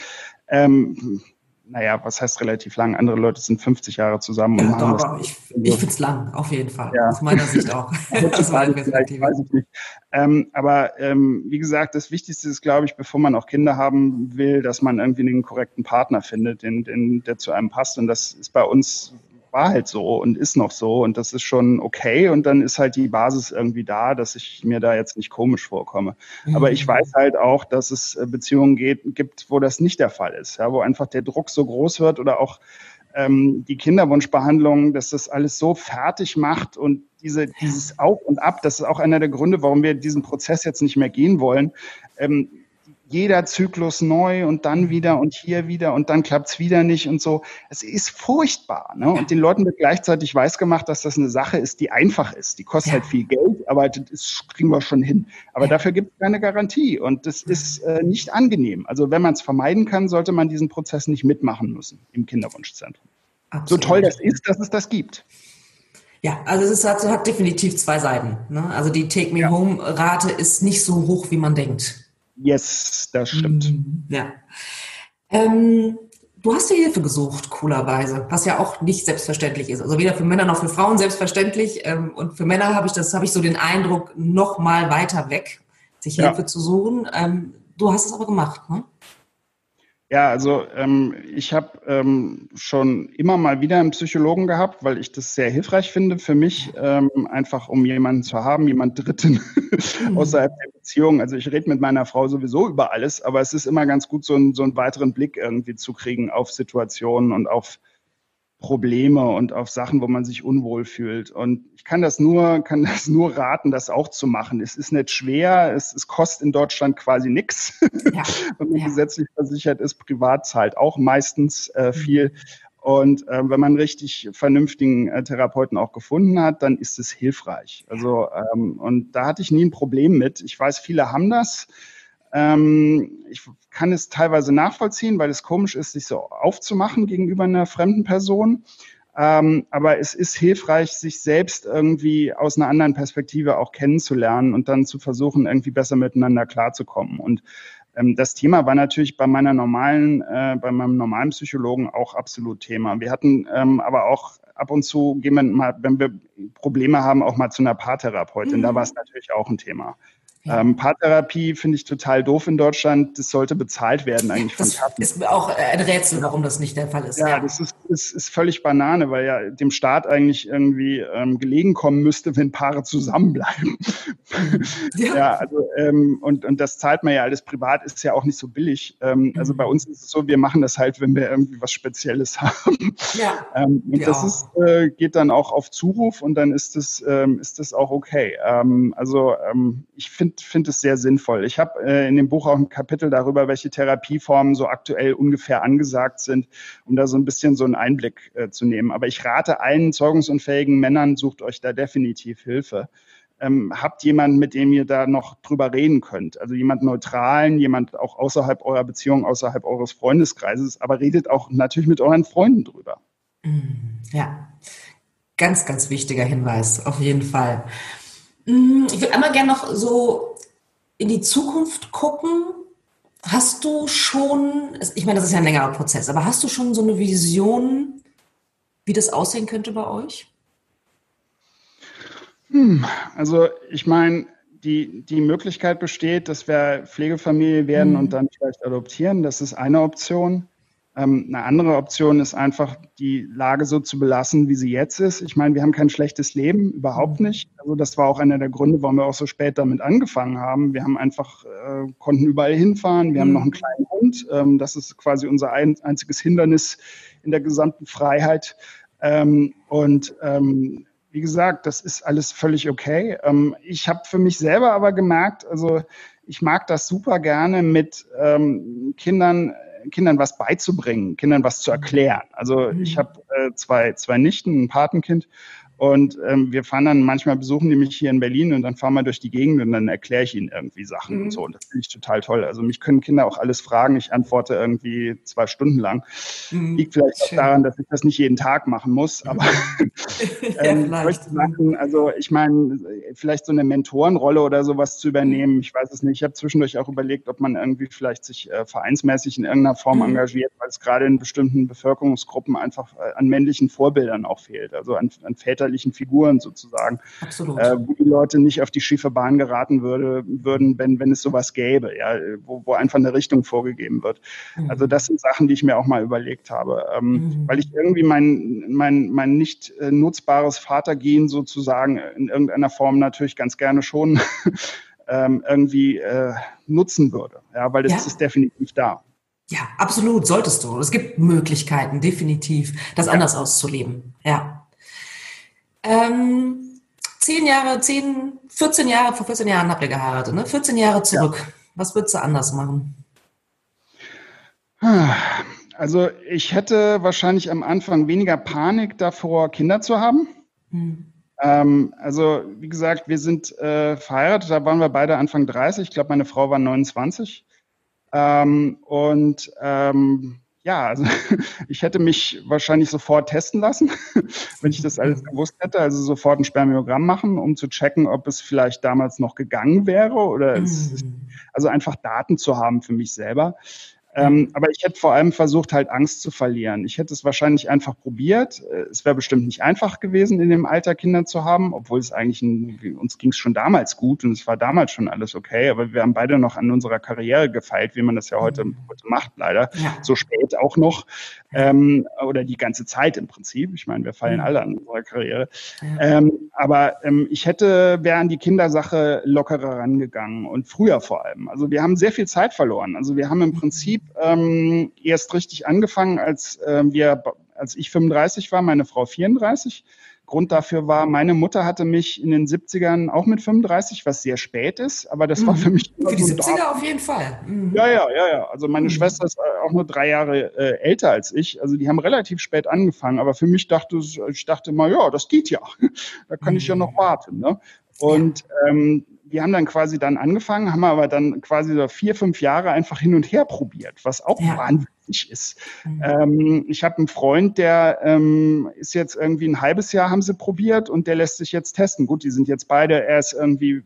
Ähm, naja, was heißt relativ lang? Andere Leute sind 50 Jahre zusammen. Ja, doch, aber ich, ich finde es lang, auf jeden Fall. Ja. Aus meiner Sicht auch. das war Perspektive. Weiß ich nicht. Ähm, aber ähm, wie gesagt, das Wichtigste ist, glaube ich, bevor man auch Kinder haben will, dass man irgendwie einen korrekten Partner findet, den, den, der zu einem passt. Und das ist bei uns war halt so und ist noch so und das ist schon okay und dann ist halt die Basis irgendwie da, dass ich mir da jetzt nicht komisch vorkomme. Mhm. Aber ich weiß halt auch, dass es äh, Beziehungen geht, gibt, wo das nicht der Fall ist, ja, wo einfach der Druck so groß wird oder auch ähm, die Kinderwunschbehandlung, dass das alles so fertig macht und diese, dieses Auf und Ab, das ist auch einer der Gründe, warum wir diesen Prozess jetzt nicht mehr gehen wollen. Ähm, jeder Zyklus neu und dann wieder und hier wieder und dann klappt's wieder nicht und so. Es ist furchtbar. Ne? Und den Leuten wird gleichzeitig weiß gemacht, dass das eine Sache ist, die einfach ist. Die kostet ja. halt viel Geld, aber das kriegen wir schon hin. Aber dafür gibt es keine Garantie und das ist äh, nicht angenehm. Also wenn man es vermeiden kann, sollte man diesen Prozess nicht mitmachen müssen im Kinderwunschzentrum. Absolut. So toll das ist, dass es das gibt. Ja, also es hat, hat definitiv zwei Seiten. Ne? Also die Take-Me-Home-Rate ist nicht so hoch, wie man denkt. Yes, das stimmt. Mhm. Ja. Ähm, du hast dir Hilfe gesucht, coolerweise, was ja auch nicht selbstverständlich ist. Also weder für Männer noch für Frauen selbstverständlich. Ähm, und für Männer habe ich das, habe ich so den Eindruck, noch mal weiter weg, sich Hilfe ja. zu suchen. Ähm, du hast es aber gemacht, ne? Ja, also ähm, ich habe ähm, schon immer mal wieder einen Psychologen gehabt, weil ich das sehr hilfreich finde für mich, ähm, einfach um jemanden zu haben, jemand Dritten mhm. außerhalb der Beziehung. Also ich rede mit meiner Frau sowieso über alles, aber es ist immer ganz gut, so, einen so einen weiteren Blick irgendwie zu kriegen auf Situationen und auf Probleme und auf Sachen, wo man sich unwohl fühlt. Und ich kann das nur, kann das nur raten, das auch zu machen. Es ist nicht schwer, es, es kostet in Deutschland quasi nichts. Ja. Wenn man ja. gesetzlich versichert ist, privat zahlt auch meistens äh, viel. Mhm. Und äh, wenn man richtig vernünftigen äh, Therapeuten auch gefunden hat, dann ist es hilfreich. Also ähm, und da hatte ich nie ein Problem mit. Ich weiß, viele haben das. Ähm, ich kann es teilweise nachvollziehen, weil es komisch ist, sich so aufzumachen gegenüber einer fremden Person. Ähm, aber es ist hilfreich, sich selbst irgendwie aus einer anderen Perspektive auch kennenzulernen und dann zu versuchen, irgendwie besser miteinander klarzukommen. Und ähm, das Thema war natürlich bei meiner normalen, äh, bei meinem normalen Psychologen auch absolut Thema. Wir hatten ähm, aber auch ab und zu gehen wir mal, wenn wir Probleme haben, auch mal zu einer Paartherapeutin. Mhm. Da war es natürlich auch ein Thema. Ähm, Paartherapie finde ich total doof in Deutschland. Das sollte bezahlt werden eigentlich das von Kassen. ist mir auch ein Rätsel, warum das nicht der Fall ist. Ja, ja. das ist, ist, ist völlig Banane, weil ja dem Staat eigentlich irgendwie ähm, gelegen kommen müsste, wenn Paare zusammenbleiben. Ja, ja also ähm, und, und das zahlt man ja alles privat, ist ja auch nicht so billig. Ähm, also bei uns ist es so, wir machen das halt, wenn wir irgendwie was Spezielles haben. Ja. Ähm, und das ist, äh, geht dann auch auf Zuruf und dann ist das, ähm, ist das auch okay. Ähm, also ähm, ich finde finde es sehr sinnvoll. Ich habe äh, in dem Buch auch ein Kapitel darüber, welche Therapieformen so aktuell ungefähr angesagt sind, um da so ein bisschen so einen Einblick äh, zu nehmen. Aber ich rate allen zeugungsunfähigen Männern, sucht euch da definitiv Hilfe. Ähm, habt jemanden, mit dem ihr da noch drüber reden könnt. Also jemand Neutralen, jemand auch außerhalb eurer Beziehung, außerhalb eures Freundeskreises, aber redet auch natürlich mit euren Freunden drüber. Mm, ja, ganz, ganz wichtiger Hinweis, auf jeden Fall. Mm, ich würde einmal gerne noch so in die Zukunft gucken. Hast du schon, ich meine, das ist ja ein längerer Prozess, aber hast du schon so eine Vision, wie das aussehen könnte bei euch? Hm, also ich meine, die, die Möglichkeit besteht, dass wir Pflegefamilie werden mhm. und dann vielleicht adoptieren. Das ist eine Option. Ähm, eine andere Option ist einfach, die Lage so zu belassen, wie sie jetzt ist. Ich meine, wir haben kein schlechtes Leben, überhaupt mhm. nicht. Also das war auch einer der Gründe, warum wir auch so spät damit angefangen haben. Wir haben einfach, äh, konnten überall hinfahren. Wir mhm. haben noch einen kleinen Hund. Ähm, das ist quasi unser ein, einziges Hindernis in der gesamten Freiheit. Ähm, und ähm, wie gesagt, das ist alles völlig okay. Ich habe für mich selber aber gemerkt, also ich mag das super gerne mit Kindern Kindern was beizubringen, Kindern was zu erklären. Also ich mhm. habe äh, zwei, zwei Nichten, ein Patenkind und ähm, wir fahren dann manchmal besuchen die mich hier in Berlin und dann fahren wir durch die Gegend und dann erkläre ich ihnen irgendwie Sachen mhm. und so. Und das finde ich total toll. Also mich können Kinder auch alles fragen. Ich antworte irgendwie zwei Stunden lang. Mhm. Liegt vielleicht auch daran, dass ich das nicht jeden Tag machen muss, aber ähm, ja, Sachen, also ich meine, vielleicht so eine Mentorenrolle oder sowas zu übernehmen, ich weiß es nicht. Ich habe zwischendurch auch überlegt, ob man irgendwie vielleicht sich äh, vereinsmäßig in irgendeiner Form mhm. engagiert, weil es gerade in bestimmten Bevölkerungsgruppen einfach äh, an männlichen Vorbildern auch fehlt, also an, an Väter väterlichen Figuren sozusagen, Absolut. Äh, wo die Leute nicht auf die schiefe Bahn geraten würde, würden, wenn, wenn es sowas gäbe, ja, wo, wo einfach eine Richtung vorgegeben wird. Mhm. Also das sind Sachen, die ich mir auch mal überlegt habe, ähm, mhm. weil ich irgendwie mein, mein, mein nicht äh, nutzbares Vatergehen sozusagen in irgendeiner Form natürlich ganz gerne schon ähm, irgendwie äh, nutzen würde, ja, weil das ja. ist definitiv da. Ja, absolut, solltest du. Es gibt Möglichkeiten, definitiv, das ja. anders auszuleben. Ja. Ähm, zehn Jahre, zehn, 14 Jahre, vor 14 Jahren habt ihr geheiratet, ne? 14 Jahre zurück. Ja. Was würdest du anders machen? Also ich hätte wahrscheinlich am Anfang weniger Panik davor, Kinder zu haben. Hm. Ähm, also wie gesagt, wir sind äh, verheiratet, da waren wir beide Anfang 30. Ich glaube, meine Frau war 29. Ähm, und ähm, ja, also ich hätte mich wahrscheinlich sofort testen lassen, wenn ich das alles gewusst hätte. Also sofort ein Spermiogramm machen, um zu checken, ob es vielleicht damals noch gegangen wäre oder es, mhm. also einfach Daten zu haben für mich selber. Ähm, aber ich hätte vor allem versucht, halt Angst zu verlieren. Ich hätte es wahrscheinlich einfach probiert. Äh, es wäre bestimmt nicht einfach gewesen, in dem Alter Kinder zu haben, obwohl es eigentlich, ein, uns ging es schon damals gut und es war damals schon alles okay. Aber wir haben beide noch an unserer Karriere gefeilt, wie man das ja heute, mhm. heute macht, leider. Ja. So spät auch noch. Ähm, oder die ganze Zeit im Prinzip. Ich meine, wir fallen mhm. alle an unserer Karriere. Ja. Ähm, aber ähm, ich hätte, wäre an die Kindersache lockerer rangegangen und früher vor allem. Also wir haben sehr viel Zeit verloren. Also wir haben im mhm. Prinzip ähm, erst richtig angefangen, als äh, wir, als ich 35 war, meine Frau 34. Grund dafür war, meine Mutter hatte mich in den 70ern auch mit 35, was sehr spät ist, aber das mhm. war für mich. Für die 70er auf jeden Fall. Mhm. Ja, ja, ja, ja. Also meine mhm. Schwester ist auch nur drei Jahre äh, älter als ich. Also die haben relativ spät angefangen, aber für mich dachte ich dachte mal, ja, das geht ja. da kann ich ja noch mhm. warten. Ne? Und ähm, wir haben dann quasi dann angefangen, haben aber dann quasi so vier, fünf Jahre einfach hin und her probiert, was auch ja. wahnsinnig ist. Mhm. Ähm, ich habe einen Freund, der ähm, ist jetzt irgendwie ein halbes Jahr haben sie probiert und der lässt sich jetzt testen. Gut, die sind jetzt beide, er ist irgendwie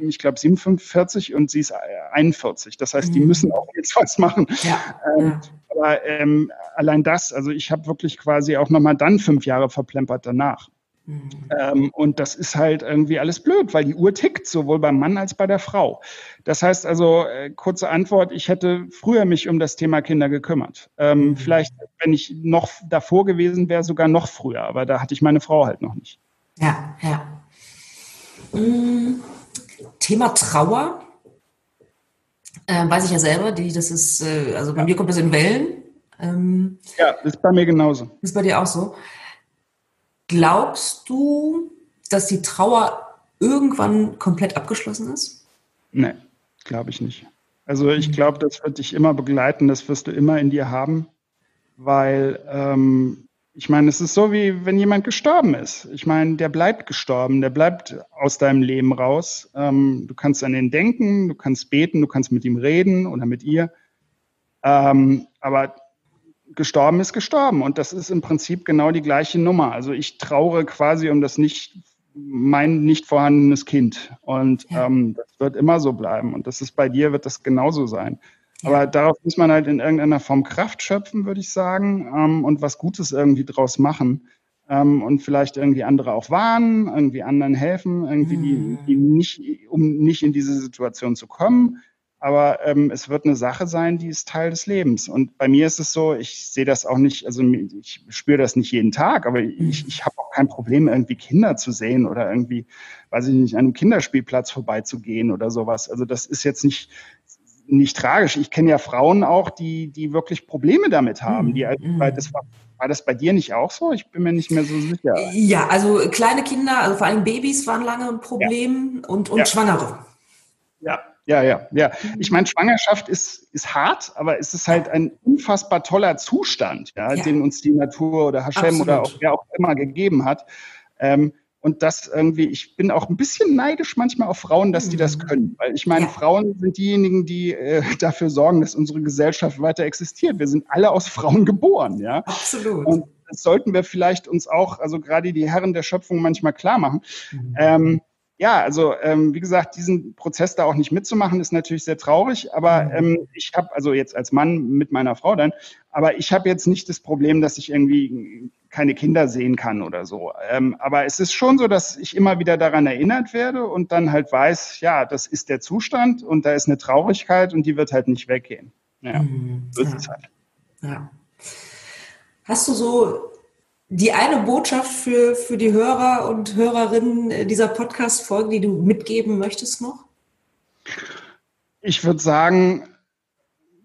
ich glaube 47 und sie ist 41. Das heißt, die mhm. müssen auch jetzt was machen. Ja. Ähm, ja. Aber ähm, allein das, also ich habe wirklich quasi auch nochmal dann fünf Jahre verplempert danach. Mhm. Ähm, und das ist halt irgendwie alles blöd, weil die Uhr tickt, sowohl beim Mann als bei der Frau. Das heißt also, äh, kurze Antwort, ich hätte früher mich um das Thema Kinder gekümmert. Ähm, mhm. Vielleicht, wenn ich noch davor gewesen wäre, sogar noch früher, aber da hatte ich meine Frau halt noch nicht. Ja, ja. Mhm. Thema Trauer. Äh, weiß ich ja selber, die, das ist, äh, also bei ja. mir kommt das in Wellen. Ähm, ja, ist bei mir genauso. Ist bei dir auch so. Glaubst du, dass die Trauer irgendwann komplett abgeschlossen ist? Nee, glaube ich nicht. Also ich glaube, das wird dich immer begleiten, das wirst du immer in dir haben, weil ähm, ich meine, es ist so wie wenn jemand gestorben ist. Ich meine, der bleibt gestorben, der bleibt aus deinem Leben raus. Ähm, du kannst an ihn denken, du kannst beten, du kannst mit ihm reden oder mit ihr. Ähm, aber gestorben ist gestorben. Und das ist im Prinzip genau die gleiche Nummer. Also ich traure quasi um das nicht, mein nicht vorhandenes Kind. Und ja. ähm, das wird immer so bleiben. Und das ist bei dir, wird das genauso sein. Ja. Aber darauf muss man halt in irgendeiner Form Kraft schöpfen, würde ich sagen, ähm, und was Gutes irgendwie draus machen. Ähm, und vielleicht irgendwie andere auch warnen, irgendwie anderen helfen, irgendwie mhm. die, die nicht, um nicht in diese Situation zu kommen aber ähm, es wird eine Sache sein, die ist Teil des Lebens. Und bei mir ist es so, ich sehe das auch nicht, also ich spüre das nicht jeden Tag, aber ich, mhm. ich habe auch kein Problem, irgendwie Kinder zu sehen oder irgendwie, weiß ich nicht, an einem Kinderspielplatz vorbeizugehen oder sowas. Also das ist jetzt nicht, nicht tragisch. Ich kenne ja Frauen auch, die, die wirklich Probleme damit haben. Die, mhm. weil das war, war das bei dir nicht auch so? Ich bin mir nicht mehr so sicher. Ja, also kleine Kinder, also vor allem Babys waren lange ein Problem ja. und, und ja. Schwangere. Ja, ja, ja, ja. Ich meine, Schwangerschaft ist, ist hart, aber es ist halt ein unfassbar toller Zustand, ja, ja. den uns die Natur oder Hashem Absolut. oder auch wer auch immer gegeben hat. Ähm, und das irgendwie, ich bin auch ein bisschen neidisch manchmal auf Frauen, dass die das mhm. können. Weil ich meine, ja. Frauen sind diejenigen, die äh, dafür sorgen, dass unsere Gesellschaft weiter existiert. Wir sind alle aus Frauen geboren, ja. Absolut. Und das sollten wir vielleicht uns auch, also gerade die Herren der Schöpfung manchmal klar machen. Mhm. Ähm, ja, also ähm, wie gesagt, diesen Prozess da auch nicht mitzumachen, ist natürlich sehr traurig. Aber mhm. ähm, ich habe, also jetzt als Mann mit meiner Frau dann, aber ich habe jetzt nicht das Problem, dass ich irgendwie keine Kinder sehen kann oder so. Ähm, aber es ist schon so, dass ich immer wieder daran erinnert werde und dann halt weiß, ja, das ist der Zustand und da ist eine Traurigkeit und die wird halt nicht weggehen. Ja, mhm. so ist ja. es halt. Ja. Hast du so die eine Botschaft für, für die Hörer und Hörerinnen dieser Podcast-Folge, die du mitgeben möchtest noch? Ich würde sagen,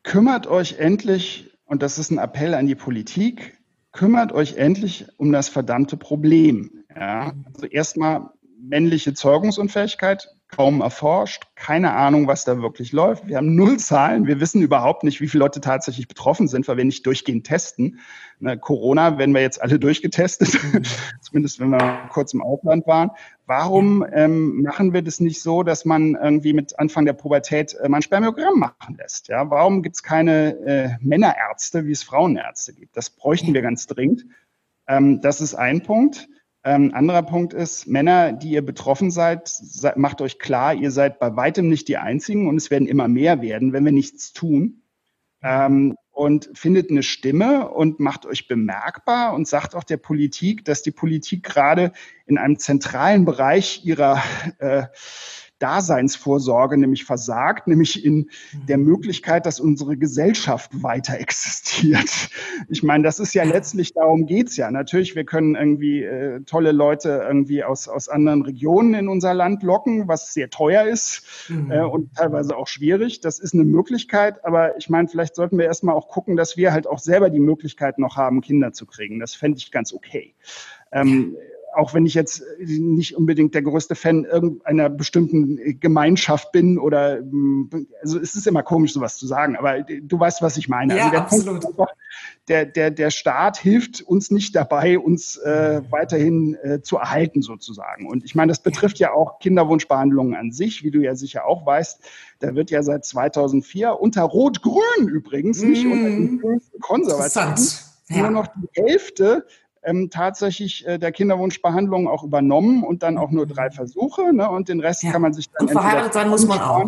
kümmert euch endlich, und das ist ein Appell an die Politik, kümmert euch endlich um das verdammte Problem. Ja? Also erstmal männliche Zeugungsunfähigkeit, kaum erforscht, keine Ahnung, was da wirklich läuft. Wir haben null Zahlen, wir wissen überhaupt nicht, wie viele Leute tatsächlich betroffen sind, weil wir nicht durchgehend testen. Na, Corona werden wir jetzt alle durchgetestet, zumindest wenn wir kurz im Ausland waren. Warum ähm, machen wir das nicht so, dass man irgendwie mit Anfang der Pubertät äh, mal ein Spermiogramm machen lässt? Ja? Warum gibt es keine äh, Männerärzte, wie es Frauenärzte gibt? Das bräuchten wir ganz dringend. Ähm, das ist ein Punkt. Ähm, anderer Punkt ist, Männer, die ihr betroffen seid, seid, macht euch klar, ihr seid bei weitem nicht die Einzigen und es werden immer mehr werden, wenn wir nichts tun. Ähm, und findet eine Stimme und macht euch bemerkbar und sagt auch der Politik, dass die Politik gerade in einem zentralen Bereich ihrer äh, Daseinsvorsorge nämlich versagt, nämlich in der mhm. Möglichkeit, dass unsere Gesellschaft weiter existiert. Ich meine, das ist ja letztlich, darum geht's ja. Natürlich, wir können irgendwie äh, tolle Leute irgendwie aus, aus anderen Regionen in unser Land locken, was sehr teuer ist mhm. äh, und teilweise auch schwierig. Das ist eine Möglichkeit, aber ich meine, vielleicht sollten wir erstmal auch gucken, dass wir halt auch selber die Möglichkeit noch haben, Kinder zu kriegen. Das fände ich ganz okay. Ähm, auch wenn ich jetzt nicht unbedingt der größte Fan irgendeiner bestimmten Gemeinschaft bin oder also es ist immer komisch, sowas zu sagen, aber du weißt, was ich meine. Ja, also der absolut. Punkt einfach, der, der, der Staat hilft uns nicht dabei, uns äh, weiterhin äh, zu erhalten sozusagen. Und ich meine, das betrifft ja auch Kinderwunschbehandlungen an sich, wie du ja sicher auch weißt. Da wird ja seit 2004 unter Rot-Grün übrigens, nicht unter den Konservativen, Ja. nur noch die Hälfte ähm, tatsächlich äh, der Kinderwunschbehandlung auch übernommen und dann auch nur drei Versuche. Ne? Und den Rest Ja. kann man sich dann Und verheiratet sein muss man auch.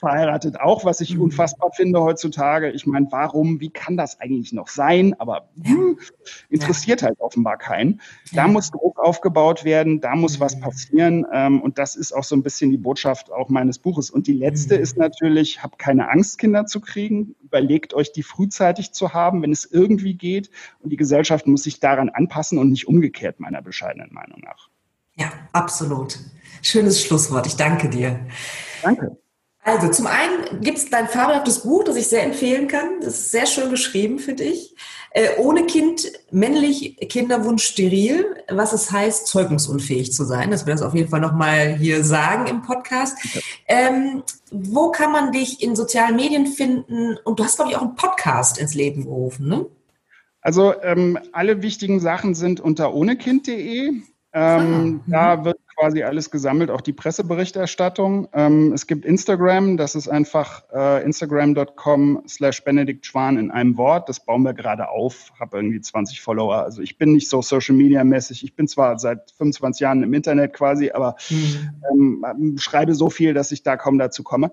Verheiratet auch, was ich Mhm. unfassbar finde heutzutage. Ich meine, warum, wie kann das eigentlich noch sein? Aber hm, interessiert halt offenbar keinen. Da muss Druck aufgebaut werden, da muss was Mhm. passieren. Ähm, und das ist auch so ein bisschen die Botschaft auch meines Buches. Und die letzte Mhm. ist natürlich, habt keine Angst, Kinder zu kriegen. Überlegt euch, die frühzeitig zu haben, wenn es irgendwie geht. Und die Gesellschaft muss sich daran anpassen und nicht umgekehrt, meiner bescheidenen Meinung nach. Ja, absolut. Schönes Schlusswort. Ich danke dir. Danke. Also zum einen gibt es dein fabelhaftes Buch, das ich sehr empfehlen kann. Das ist sehr schön geschrieben, finde ich. Äh, ohne Kind, männlich, Kinderwunsch steril, was es heißt, zeugungsunfähig zu sein. Dass wir das auf jeden Fall nochmal hier sagen im Podcast. Ähm, wo kann man dich in sozialen Medien finden? Und du hast, glaube ich, auch einen Podcast ins Leben gerufen, ne? Also ähm, alle wichtigen Sachen sind unter ohnekind.de. Ähm, Ah, da wird quasi alles gesammelt, auch die Presseberichterstattung. Ähm, es gibt Instagram, das ist einfach äh, instagram.com slash Benedikt Schwan in einem Wort. Das bauen wir gerade auf, habe irgendwie 20 Follower. Also ich bin nicht so Social Media mäßig. Ich bin zwar seit 25 Jahren im Internet quasi, aber Hm. ähm, schreibe so viel, dass ich da kaum dazu komme.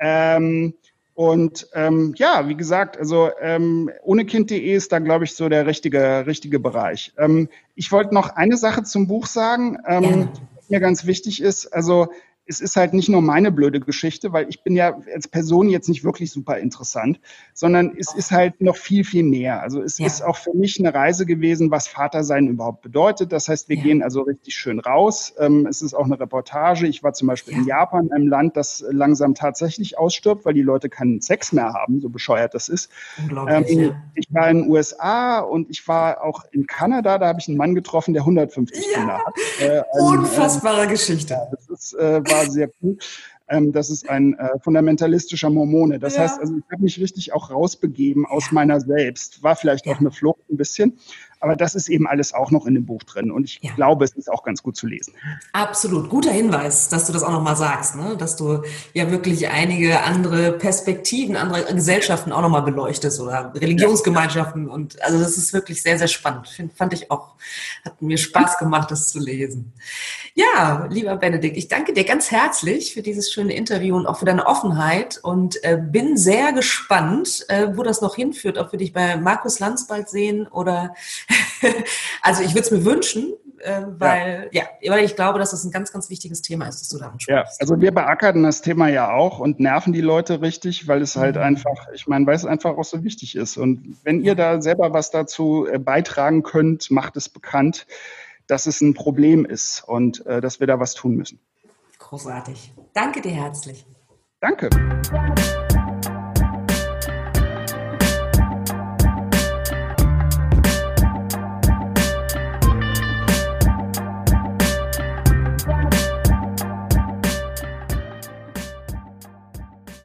Ähm, und ähm, ja, wie gesagt, also ähm, ohnekind.de ist da, glaube ich, so der richtige, richtige Bereich. Ähm, ich wollte noch eine Sache zum Buch sagen, ähm, Gerne. Mir ganz wichtig ist. Also es ist halt nicht nur meine blöde Geschichte, weil ich bin ja als Person jetzt nicht wirklich super interessant, sondern es ist halt noch viel, viel mehr. Also es Ja. ist auch für mich eine Reise gewesen, was Vatersein überhaupt bedeutet. Das heißt, wir Ja. gehen also richtig schön raus. Ähm, es ist auch eine Reportage. Ich war zum Beispiel in Ja. Japan, einem Land, das langsam tatsächlich ausstirbt, weil die Leute keinen Sex mehr haben, so bescheuert das ist. Unglaublich, Ähm. Ich war in den USA und ich war auch in Kanada. Da habe ich einen Mann getroffen, der 150 Ja. Kinder hat. Äh, Unfassbare Geschichte. ja, das ist, äh, war sehr cool. Ähm, das ist ein äh, fundamentalistischer Mormone. Das Ja. heißt, also ich habe mich richtig auch rausbegeben aus meiner selbst. War vielleicht auch eine Flucht ein bisschen, aber das ist eben alles auch noch in dem Buch drin. Und ich Ja. glaube, es ist auch ganz gut zu lesen. Absolut. Guter Hinweis, dass du das auch nochmal sagst, ne? dass du ja wirklich einige andere Perspektiven, andere Gesellschaften auch nochmal beleuchtest oder Religionsgemeinschaften. Und also das ist wirklich sehr, sehr spannend. Find, fand ich auch, hat mir Spaß gemacht, das zu lesen. Ja, lieber Benedikt, ich danke dir ganz herzlich für dieses schöne Interview und auch für deine Offenheit und äh, bin sehr gespannt, äh, wo das noch hinführt, ob wir dich bei Markus Lanz bald sehen oder also ich würde es mir wünschen, äh, weil ja. weil ich glaube, dass das ein ganz, ganz wichtiges Thema ist, das du da Ja, ansprichst. also wir beackern das Thema ja auch und nerven die Leute richtig, weil es halt Mhm. einfach, ich meine, weil es einfach auch so wichtig ist. Und wenn ihr da selber was dazu äh, beitragen könnt, macht es bekannt, dass es ein Problem ist und äh, dass wir da was tun müssen. Großartig. Danke dir herzlich. Danke.